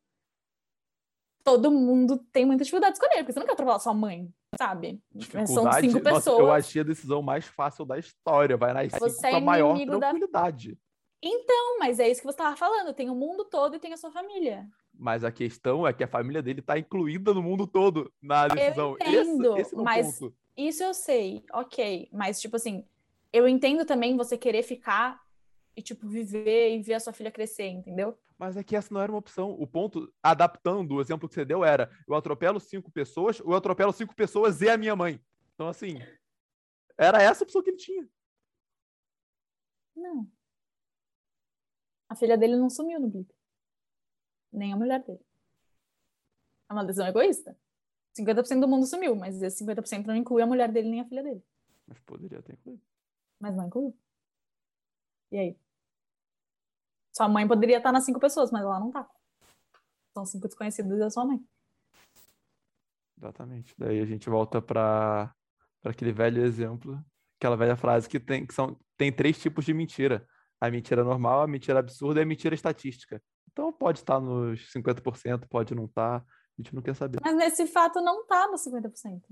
Speaker 1: todo mundo tem muita dificuldade de escolher, porque você não quer atropelar sua mãe, sabe? São cinco
Speaker 3: Nossa,
Speaker 1: pessoas.
Speaker 3: eu achei a decisão mais fácil da história. Vai nas cinco
Speaker 1: Você é
Speaker 3: com a maior
Speaker 1: inimigo da-
Speaker 3: tranquilidade.
Speaker 1: Não, mas é isso que você tava falando. Tem o mundo todo e tem a sua família.
Speaker 3: Mas a questão é que a família dele tá incluída no mundo todo na decisão.
Speaker 1: entendo,
Speaker 3: esse, esse é
Speaker 1: mas-
Speaker 3: ponto.
Speaker 1: Isso eu sei, ok. Mas, tipo assim, eu entendo também você querer ficar e, tipo, viver e ver a sua filha crescer, entendeu?
Speaker 3: Mas é que essa não era uma opção. O ponto, adaptando o exemplo que você deu, era eu atropelo cinco pessoas ou eu atropelo cinco pessoas e a minha mãe. Então, assim, era essa a opção que ele tinha.
Speaker 1: Não. A filha dele não sumiu no blip. Nem a mulher dele. É uma decisão egoísta. 50% do mundo sumiu, mas esse 50% não inclui a mulher dele nem a filha dele.
Speaker 3: Mas poderia ter incluído.
Speaker 1: Mas não incluiu. E aí? Sua mãe poderia estar nas cinco pessoas, mas ela não tá. São cinco desconhecidos da sua mãe.
Speaker 3: Exatamente. Daí a gente volta para aquele velho exemplo, aquela velha frase que tem que são tem três tipos de mentira. A mentira normal, a mentira absurda e a mentira estatística. Então pode estar nos 50%, pode não estar. A gente não quer saber.
Speaker 1: Mas nesse fato não tá nos 50%.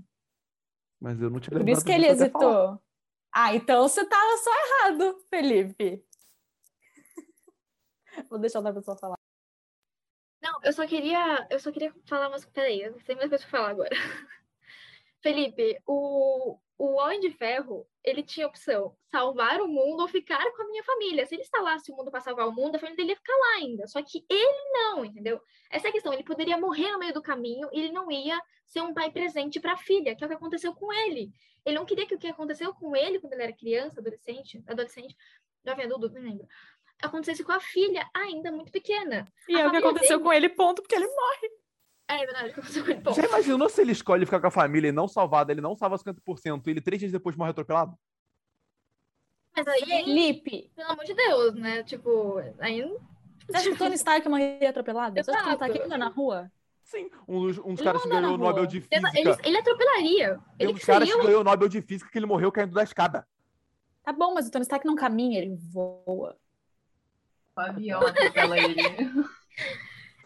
Speaker 3: Mas eu não te
Speaker 1: Por isso que ele hesitou. Ah, então você tá só errado, Felipe. Vou deixar outra pessoa falar.
Speaker 2: Não, eu só queria. Eu só queria falar umas. Peraí, eu tenho mais coisa pra falar agora. Felipe, o, o Homem de Ferro, ele tinha opção salvar o mundo ou ficar com a minha família. Se ele instalasse o mundo para salvar o mundo, a família dele ia ficar lá ainda. Só que ele não, entendeu? Essa é a questão. Ele poderia morrer no meio do caminho e ele não ia ser um pai presente para a filha, que é o que aconteceu com ele. Ele não queria que o que aconteceu com ele quando ele era criança, adolescente, adolescente, jovem adulto, não lembro, acontecesse com a filha ainda muito pequena.
Speaker 1: E
Speaker 2: A
Speaker 1: é o que aconteceu
Speaker 2: dele-
Speaker 1: com ele, ponto, porque ele morre.
Speaker 2: É verdade, aconteceu com ele. Bom,
Speaker 3: Já imaginou se ele escolhe ficar com a família e não salvar, ele não salva 50% e ele três dias depois morre atropelado?
Speaker 2: mas aí,
Speaker 1: Felipe,
Speaker 2: pelo amor de Deus, né? Tipo, aí
Speaker 1: você acha que o Tony Stark morreria atropelado? Você acha que ele tá aqui
Speaker 2: Exato.
Speaker 1: ainda na rua?
Speaker 3: Sim, um dos, um dos
Speaker 1: Ele
Speaker 3: caras que ganhou o. Nobel de
Speaker 2: ele,
Speaker 3: Física.
Speaker 2: ele atropelaria.
Speaker 3: Tem
Speaker 2: Ele
Speaker 3: um dos caras que ganhou o Nobel de Física que ele morreu caindo da escada.
Speaker 1: Tá bom, mas o Tony Stark não caminha, ele voa.
Speaker 4: O avião atropela ele.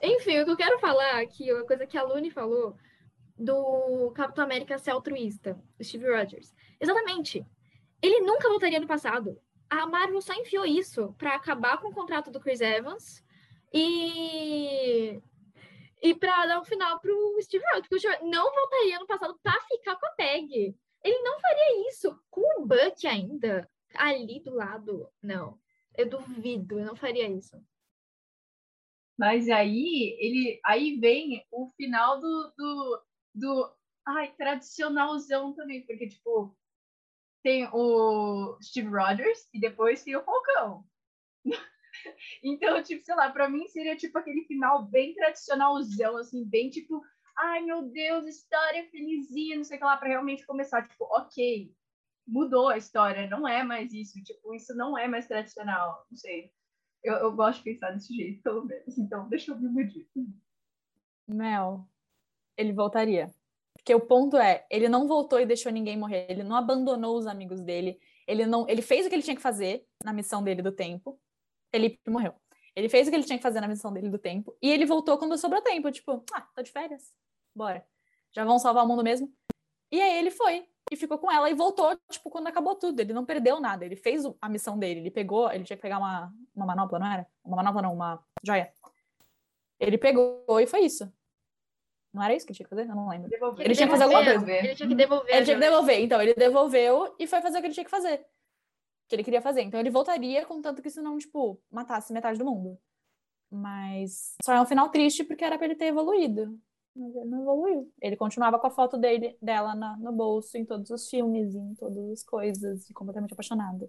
Speaker 2: Enfim, o que eu quero falar aqui, uma coisa que a Luni falou do Capitão América ser altruísta, o Steve Rogers. Exatamente. Ele nunca voltaria no passado. A Marvel só enfiou isso pra acabar com o contrato do Chris Evans e e para dar um final pro Steve Rogers, porque o Steve não voltaria no passado pra ficar com a Peg. Ele não faria isso com o Buck ainda ali do lado. Não. Eu duvido, eu não faria isso.
Speaker 4: Mas aí ele aí vem o final do, do, do ai, tradicionalzão também, porque tipo tem o Steve Rogers e depois tem o Falcão. então, tipo, sei lá, pra mim seria tipo aquele final bem tradicionalzão, assim, bem tipo, ai meu Deus, história felizinha, não sei o que lá, pra realmente começar, tipo, ok, mudou a história, não é mais isso, tipo, isso não é mais tradicional, não sei. Eu, eu gosto de pensar desse jeito, pelo menos. Então, deixa eu me iludir.
Speaker 1: Mel, ele voltaria. Porque o ponto é, ele não voltou e deixou ninguém morrer, ele não abandonou os amigos dele, ele não, ele fez o que ele tinha que fazer na missão dele do tempo. Felipe morreu. Ele fez o que ele tinha que fazer na missão dele do tempo e ele voltou quando sobrou tempo, tipo, ah, tô de férias. Bora. Já vão salvar o mundo mesmo. E aí ele foi e ficou com ela e voltou, tipo, quando acabou tudo. Ele não perdeu nada, ele fez o- a missão dele, ele pegou, ele tinha que pegar uma, uma manopla, não era? Uma manopla não, uma joia. Ele pegou e foi isso. Não era isso que tinha que fazer? Eu não lembro.
Speaker 4: Devolver.
Speaker 1: Ele tinha que fazer alguma coisa.
Speaker 2: Ele tinha que devolver.
Speaker 1: Ele tinha que
Speaker 2: joia.
Speaker 1: devolver, então ele devolveu e foi fazer o que ele tinha que fazer. Que ele queria fazer. Então ele voltaria, contanto que isso não, tipo, matasse metade do mundo. Mas só é um final triste porque era pra ele ter evoluído. Mas ele não evoluiu. Ele continuava com a foto dele, dela na- no bolso, em todos os filmes, em todas as coisas, e completamente apaixonado.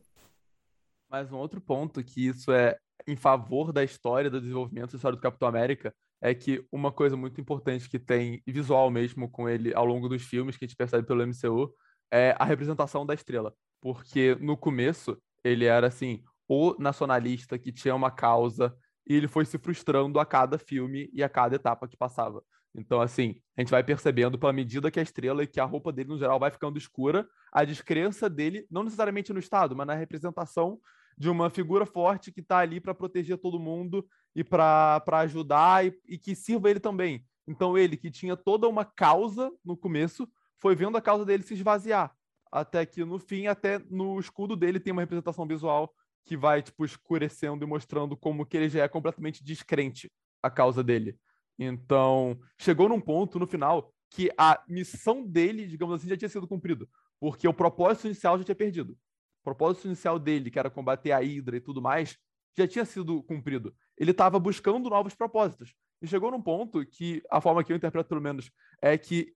Speaker 3: Mas um outro ponto que isso é em favor da história, do desenvolvimento da história do Capitão América, é que uma coisa muito importante que tem visual mesmo com ele ao longo dos filmes, que a gente percebe pelo MCU, é a representação da estrela. Porque no começo, ele era assim, o nacionalista que tinha uma causa, e ele foi se frustrando a cada filme e a cada etapa que passava. Então, assim, a gente vai percebendo pela medida que a estrela e que a roupa dele, no geral, vai ficando escura, a descrença dele, não necessariamente no Estado, mas na representação de uma figura forte que está ali para proteger todo mundo e para ajudar e, e que sirva ele também. Então, ele que tinha toda uma causa no começo, foi vendo a causa dele se esvaziar. Até que, no fim, até no escudo dele tem uma representação visual que vai, tipo, escurecendo e mostrando como que ele já é completamente descrente a causa dele. Então, chegou num ponto no final que a missão dele, digamos assim, já tinha sido cumprida, porque o propósito inicial já tinha perdido. O propósito inicial dele, que era combater a Hydra e tudo mais, já tinha sido cumprido. Ele estava buscando novos propósitos. E chegou num ponto que, a forma que eu interpreto pelo menos, é que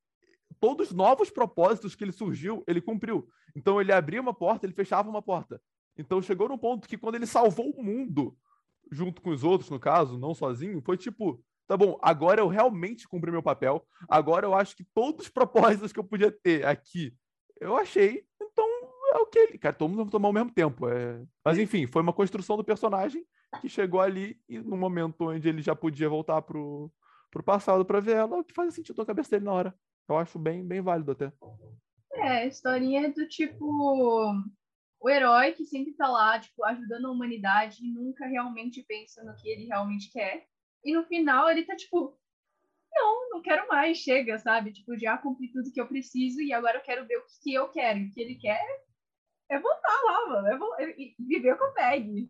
Speaker 3: todos os novos propósitos que ele surgiu, ele cumpriu. Então ele abria uma porta, ele fechava uma porta. Então chegou num ponto que quando ele salvou o mundo, junto com os outros, no caso, não sozinho, foi tipo, tá bom, agora eu realmente cumpri meu papel, agora eu acho que todos os propósitos que eu podia ter aqui, eu achei, então é o que ele. Cara, todo mundo vai tomar ao mesmo tempo. É... Mas enfim, foi uma construção do personagem que chegou ali e no momento onde ele já podia voltar pro, pro passado para ver ela, o que faz sentido na cabeça dele na hora. Eu acho bem, bem válido até.
Speaker 4: É, a historinha do tipo. O herói que sempre tá lá, tipo, ajudando a humanidade e nunca realmente pensa no que ele realmente quer. E no final ele tá tipo. Não, não quero mais, chega, sabe? Tipo, já cumpri tudo que eu preciso e agora eu quero ver o que eu quero. E o que ele quer é voltar lá, mano. É vo- é viver com o Peg.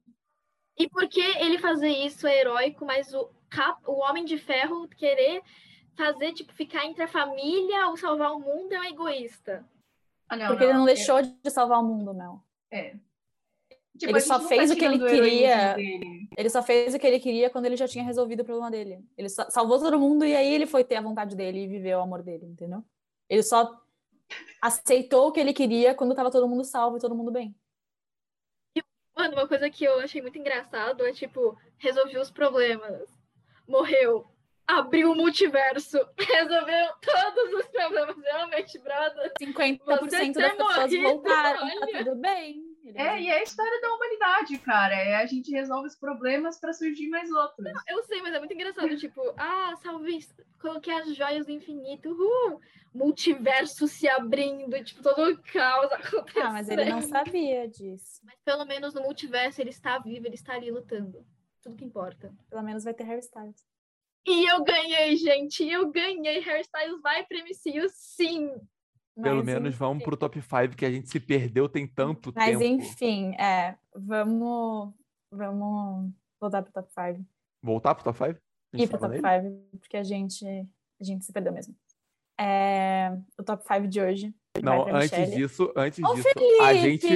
Speaker 2: E por que ele fazer isso é heróico, mas o, cap, o Homem de Ferro querer fazer, tipo, ficar entre a família ou salvar o mundo é um egoísta.
Speaker 4: Ah, não,
Speaker 1: Porque ele não
Speaker 4: é-
Speaker 1: deixou de salvar o mundo, Mel.
Speaker 4: É. Tipo,
Speaker 1: Ele só
Speaker 4: não
Speaker 1: fez
Speaker 4: tá
Speaker 1: o que ele queria. Ele só fez o que ele queria quando ele já tinha resolvido o problema dele. Ele sa- salvou todo mundo e aí ele foi ter a vontade dele e viver o amor dele, entendeu? Ele só aceitou o que ele queria quando tava todo mundo salvo e todo mundo bem.
Speaker 2: Mano, uma coisa que eu achei muito engraçado é, tipo, resolveu os problemas. Morreu. Abriu o multiverso. Resolveu todos os problemas. Realmente, brother.
Speaker 1: 50%
Speaker 2: Você
Speaker 1: das
Speaker 2: ter
Speaker 1: pessoas
Speaker 2: morrido,
Speaker 1: voltaram, tá
Speaker 2: olha.
Speaker 1: tudo bem. Ele
Speaker 4: É, e é a história da humanidade, cara. É a gente resolve os problemas pra surgir mais outros.
Speaker 2: Eu sei, mas é muito engraçado. Tipo, ah, salvei. Coloquei as joias do infinito. Uhul. Multiverso se abrindo. Tipo, todo o caos acontecendo.
Speaker 1: Ah, mas ele não sabia disso.
Speaker 2: Mas pelo menos no multiverso ele está vivo, ele está ali lutando. Tudo que importa.
Speaker 1: Pelo menos vai ter hairstyles.
Speaker 2: E eu ganhei, gente. Eu ganhei. Hairstyles vai pra MCU, sim.
Speaker 3: Pelo
Speaker 1: Mas,
Speaker 3: menos
Speaker 1: enfim.
Speaker 3: vamos pro top 5 que a gente se perdeu tem tanto
Speaker 1: Mas
Speaker 3: tempo.
Speaker 1: enfim, é. Vamos. Vamos voltar pro top 5.
Speaker 3: Voltar pro top 5?
Speaker 1: Ir pro top 5, porque a gente, a gente se perdeu mesmo. É, o top 5 de hoje.
Speaker 3: Não, antes disso, antes
Speaker 1: Ô,
Speaker 3: disso, a gente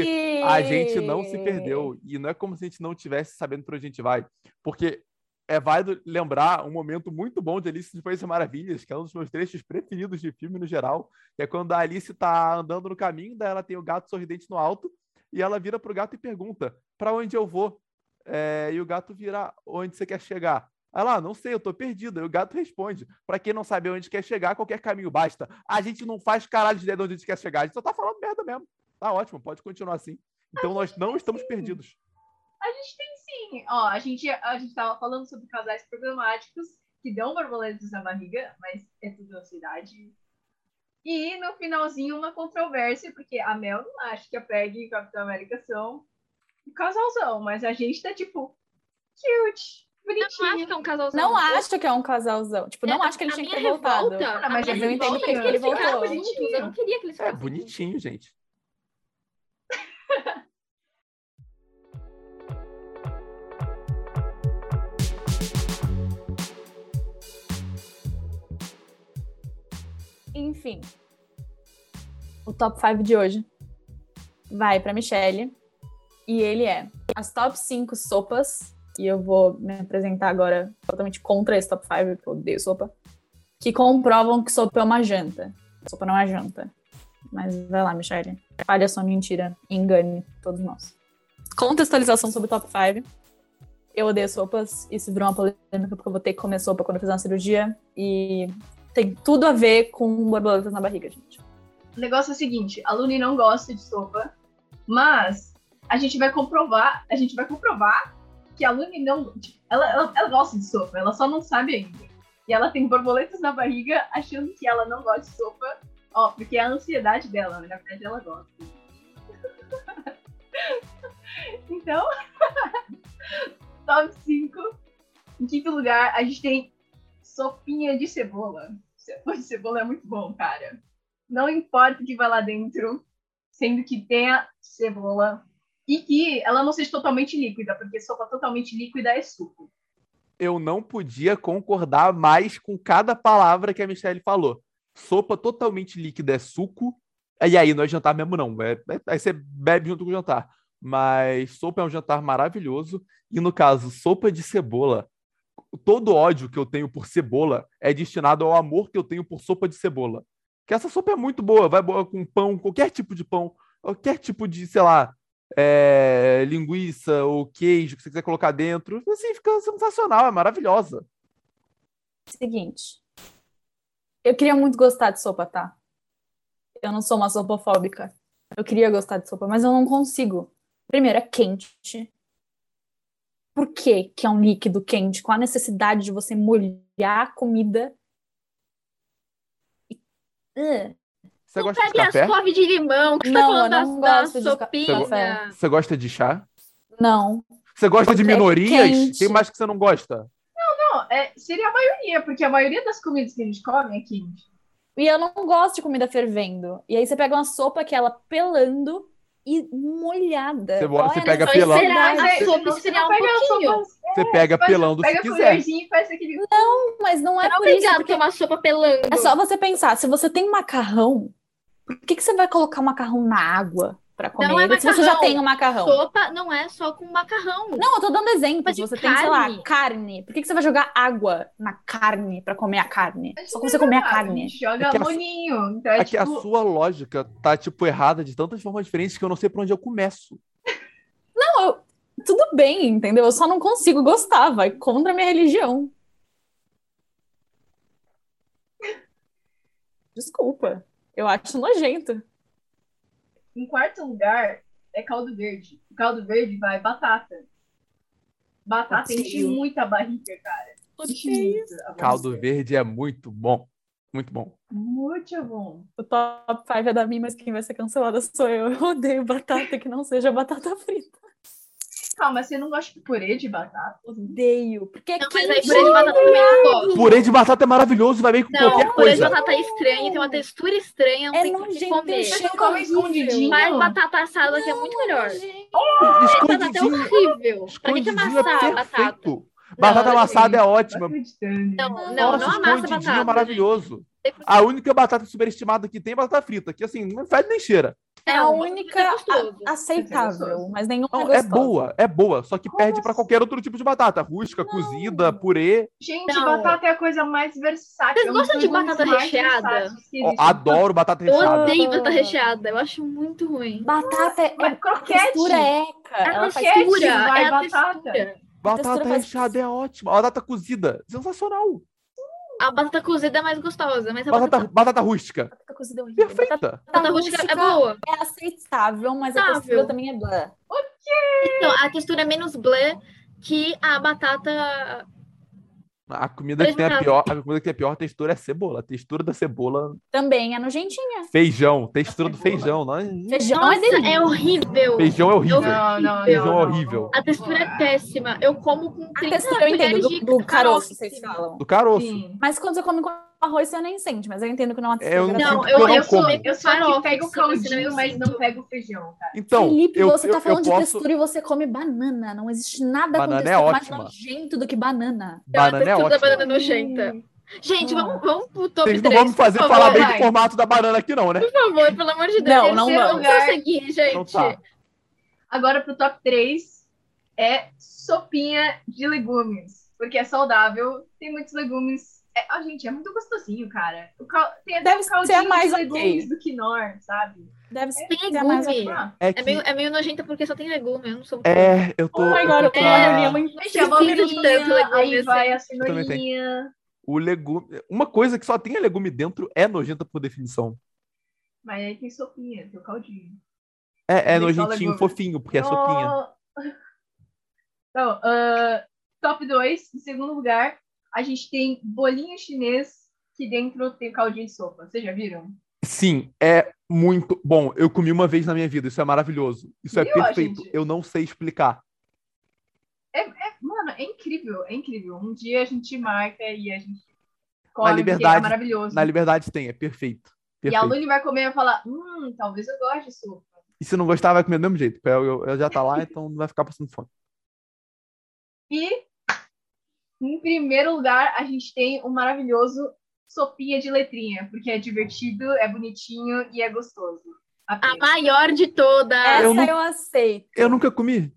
Speaker 3: a gente não se perdeu. E não é como se a gente não tivesse sabendo para onde a gente vai. Porque é válido lembrar um momento muito bom de Alice no País das Maravilhas, que é um dos meus trechos preferidos de filme no geral. Que é quando a Alice tá andando no caminho, daí ela tem o gato sorridente no alto, e ela vira pro gato e pergunta: para onde eu vou? É, e o gato vira: onde você quer chegar? Ela, ah, não sei, eu tô perdida. E o gato responde: para quem não sabe onde quer chegar, qualquer caminho basta. A gente não faz caralho de ideia de onde a gente quer chegar, a gente só tá falando merda mesmo. Tá ótimo, pode continuar assim. Então nós não estamos perdidos.
Speaker 4: A gente tem sim. Ó, a gente, a gente tava falando sobre casais problemáticos que dão borboletas na barriga, mas é tudo ansiedade. E no finalzinho uma controvérsia, porque a Mel não acha que a Peg e o Capitão América são um casalzão, mas a gente tá tipo cute,
Speaker 2: Eu não acho
Speaker 4: bonitinho.
Speaker 2: que é um casalzão.
Speaker 1: Não acho que é um casalzão. Tipo, não
Speaker 2: É,
Speaker 1: acho que ele tinha que ter voltado.
Speaker 2: revolta-
Speaker 4: Ah, mas
Speaker 2: a
Speaker 4: é
Speaker 2: minha
Speaker 4: bonitinho,
Speaker 2: revolta é que
Speaker 1: ele voltou.
Speaker 2: Eu não queria que eles
Speaker 3: É
Speaker 2: ficassem
Speaker 3: bonitinho, gente.
Speaker 1: Enfim. O top 5 de hoje vai pra Michelle. E ele é as top 5 sopas. E eu vou me apresentar agora totalmente contra esse top 5, porque eu odeio sopa. Que comprovam que sopa é uma janta. Sopa não é janta. Mas vai lá, Michelle. Fale a sua mentira engane todos nós. Contextualização sobre o top 5. Eu odeio sopas. Isso virou uma polêmica porque eu vou ter que comer sopa quando eu fizer uma cirurgia. E tem tudo a ver com borboletas na barriga, gente.
Speaker 4: O negócio é o seguinte, a Luni não gosta de sopa, mas a gente vai comprovar, a gente vai comprovar que a Luni não, tipo, ela, ela, ela gosta de sopa, ela só não sabe ainda. E ela tem borboletas na barriga achando que ela não gosta de sopa, ó, porque é a ansiedade dela, mas na verdade ela gosta. então, top 5. Em quinto lugar, a gente tem sopinha de cebola. Sopa de cebola é muito bom, cara. Não importa o que vai lá dentro, sendo que tenha cebola e que ela não seja totalmente líquida, porque sopa totalmente líquida é suco.
Speaker 3: Eu não podia concordar mais com cada palavra que a Michelle falou. Sopa totalmente líquida é suco. E aí, não é jantar mesmo, não. É, é- aí você bebe junto com o jantar. Mas sopa é um jantar maravilhoso. E no caso, sopa de cebola. Todo ódio que eu tenho por cebola é destinado ao amor que eu tenho por sopa de cebola. Que essa sopa é muito boa, vai boa com pão, qualquer tipo de pão, qualquer tipo de, sei lá, é, linguiça ou queijo que você quiser colocar dentro. Assim, fica sensacional, é maravilhosa.
Speaker 1: Seguinte. Eu queria muito gostar de sopa, tá? Eu não sou uma sopofóbica. Eu queria gostar de sopa, mas eu não consigo. Primeiro, é quente. Por que que é um líquido quente? Qual a necessidade de você molhar a comida? E- Ugh.
Speaker 3: Você
Speaker 2: Não
Speaker 3: gosta de
Speaker 2: as
Speaker 3: café?
Speaker 2: de limão, que
Speaker 1: Não,
Speaker 2: tá
Speaker 1: eu não
Speaker 2: da
Speaker 1: gosto de
Speaker 2: sopinha.
Speaker 3: Você gosta de chá?
Speaker 1: Não.
Speaker 3: Você gosta de
Speaker 1: É
Speaker 3: minorias?
Speaker 1: quente.
Speaker 3: Tem mais que você não gosta?
Speaker 4: Não, é, seria a maioria, porque a maioria das comidas que a gente come é quente.
Speaker 1: E eu não gosto de comida fervendo. E aí você pega uma sopa que ela pelando e molhada.
Speaker 3: Você-
Speaker 1: Qual
Speaker 3: você
Speaker 1: é
Speaker 3: pega pelando.
Speaker 2: Será
Speaker 4: Mas
Speaker 2: a
Speaker 4: é-
Speaker 2: sopa
Speaker 4: você
Speaker 2: esfriar
Speaker 4: não
Speaker 2: um
Speaker 4: pega
Speaker 2: pouquinho?
Speaker 4: sopa-
Speaker 3: Você pega pelando se
Speaker 4: Pega a
Speaker 3: quiser.
Speaker 4: e aquele.
Speaker 1: Mas não é
Speaker 2: Não é
Speaker 1: por isso, porque
Speaker 2: tomar sopa pelando.
Speaker 1: é só você pensar, se você tem macarrão, por que, que você vai colocar o macarrão na água pra comer
Speaker 2: Não é
Speaker 1: ele, se você já
Speaker 2: macarrão.
Speaker 1: tem o macarrão?
Speaker 2: Sopa não é só com macarrão.
Speaker 1: Não, eu tô dando exemplo.
Speaker 2: Mas
Speaker 1: você tem, sei lá,
Speaker 2: carne.
Speaker 1: carne, por que, que você vai jogar água na carne pra comer a carne?
Speaker 4: A
Speaker 1: Só pra você comer a
Speaker 4: joga,
Speaker 1: carne.
Speaker 4: joga
Speaker 3: É que a su-
Speaker 4: molinho. Então é
Speaker 3: É que a
Speaker 4: tipo.
Speaker 3: sua lógica tá, tipo, errada de tantas formas diferentes que eu não sei por onde eu começo.
Speaker 1: Não, eu- tudo bem, entendeu? Eu só não consigo gostar, vai contra a minha religião. Desculpa. Eu acho nojento.
Speaker 4: Em quarto lugar é caldo verde. O caldo verde vai batata. Batata enche
Speaker 1: Odeio.
Speaker 4: muito a barriga, cara. Enche muito a barriga.
Speaker 3: Caldo verde é muito bom. Muito bom.
Speaker 4: Muito bom.
Speaker 1: O top 5 é da mim, mas quem vai ser cancelada sou eu. Eu odeio batata que não seja batata frita.
Speaker 4: Calma, você não gosta de purê de batata?
Speaker 1: Odeio. Porque é
Speaker 2: Não, mas aí purê de batata também não gosto.
Speaker 3: Purê de batata é maravilhoso, vai bem com
Speaker 2: Não,
Speaker 3: qualquer
Speaker 2: purê de
Speaker 3: coisa.
Speaker 2: batata é estranho, tem uma textura estranha, não
Speaker 1: É
Speaker 2: tem o que comer.
Speaker 4: Você come escondidinho?
Speaker 2: Mas batata assada que é muito melhor.
Speaker 1: Gente,
Speaker 2: Batata é
Speaker 3: Escondidinho,
Speaker 2: horrível. Pra que, que
Speaker 3: escondidinho
Speaker 2: amassar
Speaker 3: é
Speaker 2: a batata?
Speaker 3: perfeito. Batata
Speaker 2: Não,
Speaker 3: amassada é
Speaker 4: Não
Speaker 3: ótima.
Speaker 4: acreditando.
Speaker 2: Não,
Speaker 3: Nossa,
Speaker 2: não, não amassa
Speaker 3: escondidinho
Speaker 2: batata.
Speaker 3: é maravilhoso.
Speaker 2: gente.
Speaker 3: A única batata superestimada que tem é batata frita, que assim, não fede nem cheira.
Speaker 1: É a única
Speaker 2: é
Speaker 1: aceitável,
Speaker 4: gostoso.
Speaker 1: mas nenhuma
Speaker 3: Não,
Speaker 1: é
Speaker 3: é boa, é boa, só que
Speaker 1: Como
Speaker 3: perde pra
Speaker 1: assim?
Speaker 3: qualquer outro tipo de batata. Rústica,
Speaker 1: Não.
Speaker 3: cozida, purê.
Speaker 4: Gente,
Speaker 2: Não.
Speaker 4: batata é a coisa mais versátil.
Speaker 2: Vocês
Speaker 4: é
Speaker 2: gostam de batata recheada?
Speaker 4: existem.
Speaker 3: adoro batata
Speaker 2: Eu
Speaker 3: recheada.
Speaker 2: odeio batata recheada, eu acho muito ruim.
Speaker 1: Batata é,
Speaker 4: Mas
Speaker 1: a
Speaker 4: croquete.
Speaker 1: textura é eca.
Speaker 2: É
Speaker 1: Ela
Speaker 4: croquete,
Speaker 2: textura,
Speaker 4: vai
Speaker 2: é a
Speaker 4: batata.
Speaker 2: textura.
Speaker 3: Batata recheada é ótima. Batata cozida, sensacional.
Speaker 2: A batata cozida é mais gostosa, mas a
Speaker 3: Batata,
Speaker 2: batata,
Speaker 3: batata rústica,
Speaker 1: batata cozida é horrível. Batata,
Speaker 3: perfeita.
Speaker 2: batata rústica é boa.
Speaker 1: é aceitável, mas a textura também é blá.
Speaker 2: Então, a textura é menos blé que a batata.
Speaker 3: A comida que tem a pior, a comida que tem a pior textura é a cebola. A textura da cebola,
Speaker 1: Também é nojentinha.
Speaker 3: feijão, textura do feijão, não é?
Speaker 1: Feijão
Speaker 2: Nossa,
Speaker 1: é delícia.
Speaker 2: é horrível.
Speaker 3: Feijão é horrível.
Speaker 4: Não, não, não.
Speaker 3: Feijão
Speaker 4: não,
Speaker 3: horrível.
Speaker 4: não.
Speaker 2: A textura é péssima. Eu como com
Speaker 1: A
Speaker 2: 30
Speaker 1: textura eu entendo, do,
Speaker 2: de
Speaker 1: do caroço, vocês falam.
Speaker 3: Do caroço.
Speaker 4: Sim.
Speaker 1: Mas quando você come com arroz, você nem sente, mas eu entendo que não é uma
Speaker 3: É, eu não
Speaker 2: Não, eu,
Speaker 3: eu não
Speaker 2: eu sou
Speaker 4: Eu só que o caldinho, mas não pego o feijão, cara.
Speaker 3: Então,
Speaker 1: Felipe,
Speaker 3: eu,
Speaker 1: você tá
Speaker 3: eu-
Speaker 1: falando
Speaker 3: eu
Speaker 1: de
Speaker 3: posso...
Speaker 1: textura e você come banana. Não existe nada
Speaker 3: Banana
Speaker 1: com
Speaker 3: é
Speaker 1: textura mais
Speaker 3: ótima.
Speaker 1: nojento do que banana.
Speaker 3: Banana é
Speaker 2: textura da
Speaker 3: ótima.
Speaker 2: banana nojenta. Gente,
Speaker 1: Ah.
Speaker 2: vamos, vamos pro top
Speaker 3: Vocês não
Speaker 2: 3,
Speaker 3: vão me fazer falar
Speaker 2: favor.
Speaker 3: bem
Speaker 4: vai.
Speaker 3: do formato da banana aqui não, né?
Speaker 2: Por favor, pelo amor de Deus.
Speaker 1: Não, não vamos.
Speaker 2: seguir, gente.
Speaker 3: Então tá.
Speaker 4: Agora pro top 3 é sopinha de legumes. Porque é saudável, tem muitos legumes. É, ah, gente, é muito gostosinho, cara. O cal... Tem até
Speaker 1: Deve
Speaker 4: um
Speaker 1: ser
Speaker 4: caldinho
Speaker 1: mais
Speaker 4: de legumes do quinor, sabe?
Speaker 1: Deve ser
Speaker 2: Tem
Speaker 1: mais
Speaker 2: legume.
Speaker 4: Ah,
Speaker 3: É
Speaker 2: É
Speaker 3: que...
Speaker 2: meio, é meio nojenta porque só tem legume. Eu não sou.
Speaker 3: É, eu tô...
Speaker 1: Oh my
Speaker 3: eu
Speaker 1: god,
Speaker 3: tô
Speaker 1: eu
Speaker 2: É.
Speaker 1: reunião em
Speaker 4: gente,
Speaker 2: Precisa de
Speaker 4: abobrinha,
Speaker 2: tanto legume
Speaker 4: aí
Speaker 2: assim.
Speaker 4: vai a cenourinha.
Speaker 3: O legume... Uma coisa que só tem legume dentro é nojenta por definição.
Speaker 4: Mas aí tem sopinha, tem o caldinho.
Speaker 3: É, é nojentinho, fofinho, porque é sopinha.
Speaker 4: Oh. Então, ah, top 2, em segundo lugar, a gente tem bolinho chinês que dentro tem caldinho de sopa. Vocês já viram?
Speaker 3: Sim, é muito bom. Eu comi uma vez na minha vida, isso é maravilhoso. Isso é
Speaker 4: Viu,
Speaker 3: perfeito.
Speaker 4: gente?
Speaker 3: Eu não sei explicar.
Speaker 4: Mano, é incrível, é incrível. Um dia a gente marca e a gente come, porque
Speaker 3: liberdade,
Speaker 4: é maravilhoso.
Speaker 3: Na liberdade tem, é perfeito.
Speaker 4: E a
Speaker 3: Perfeito.
Speaker 4: Luni vai comer e vai falar, hum, talvez eu goste de sopa.
Speaker 3: E se não gostar, vai comer do mesmo jeito. porque Eu, eu- eu já tá lá, então não vai ficar passando fome.
Speaker 4: E, em primeiro lugar, a gente tem o maravilhoso sopinha de letrinha, porque é divertido, é bonitinho e é gostoso.
Speaker 2: A maior de todas.
Speaker 1: Essa
Speaker 3: Eu
Speaker 1: eu, aceito.
Speaker 3: Eu nunca comi.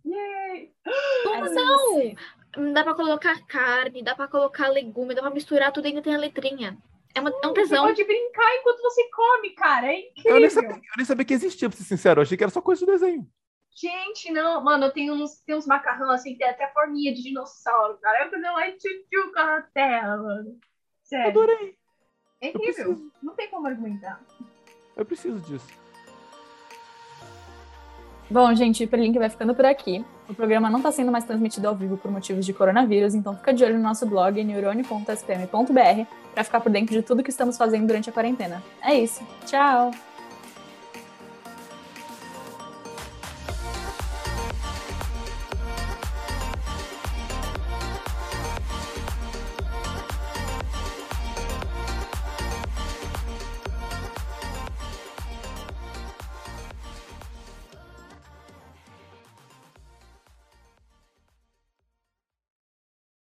Speaker 1: Como
Speaker 2: não? Dá pra colocar carne, dá pra colocar legume, dá pra misturar tudo e ainda tem a letrinha. É, uma, é um
Speaker 4: Você
Speaker 2: tesão.
Speaker 4: pode brincar enquanto você come, cara. É incrível.
Speaker 3: Eu nem, sabia, eu nem sabia que existia, pra ser sincero. Eu achei que era só coisa do desenho.
Speaker 4: Gente, não, mano, tem uns, tem uns macarrão assim, tem até forminha de dinossauro, cara. Eu fazer lá e tchutchuca na terra, mano. Sério.
Speaker 3: Adorei.
Speaker 4: É
Speaker 3: Eu
Speaker 4: incrível. Não tem como argumentar.
Speaker 3: Eu preciso disso.
Speaker 1: Bom, gente, o Hiperlink vai ficando por aqui. O programa não está sendo mais transmitido ao vivo por motivos de coronavírus, então fica de olho no nosso blog neurone.spm.br para ficar por dentro de tudo que estamos fazendo durante a quarentena. É isso. Tchau!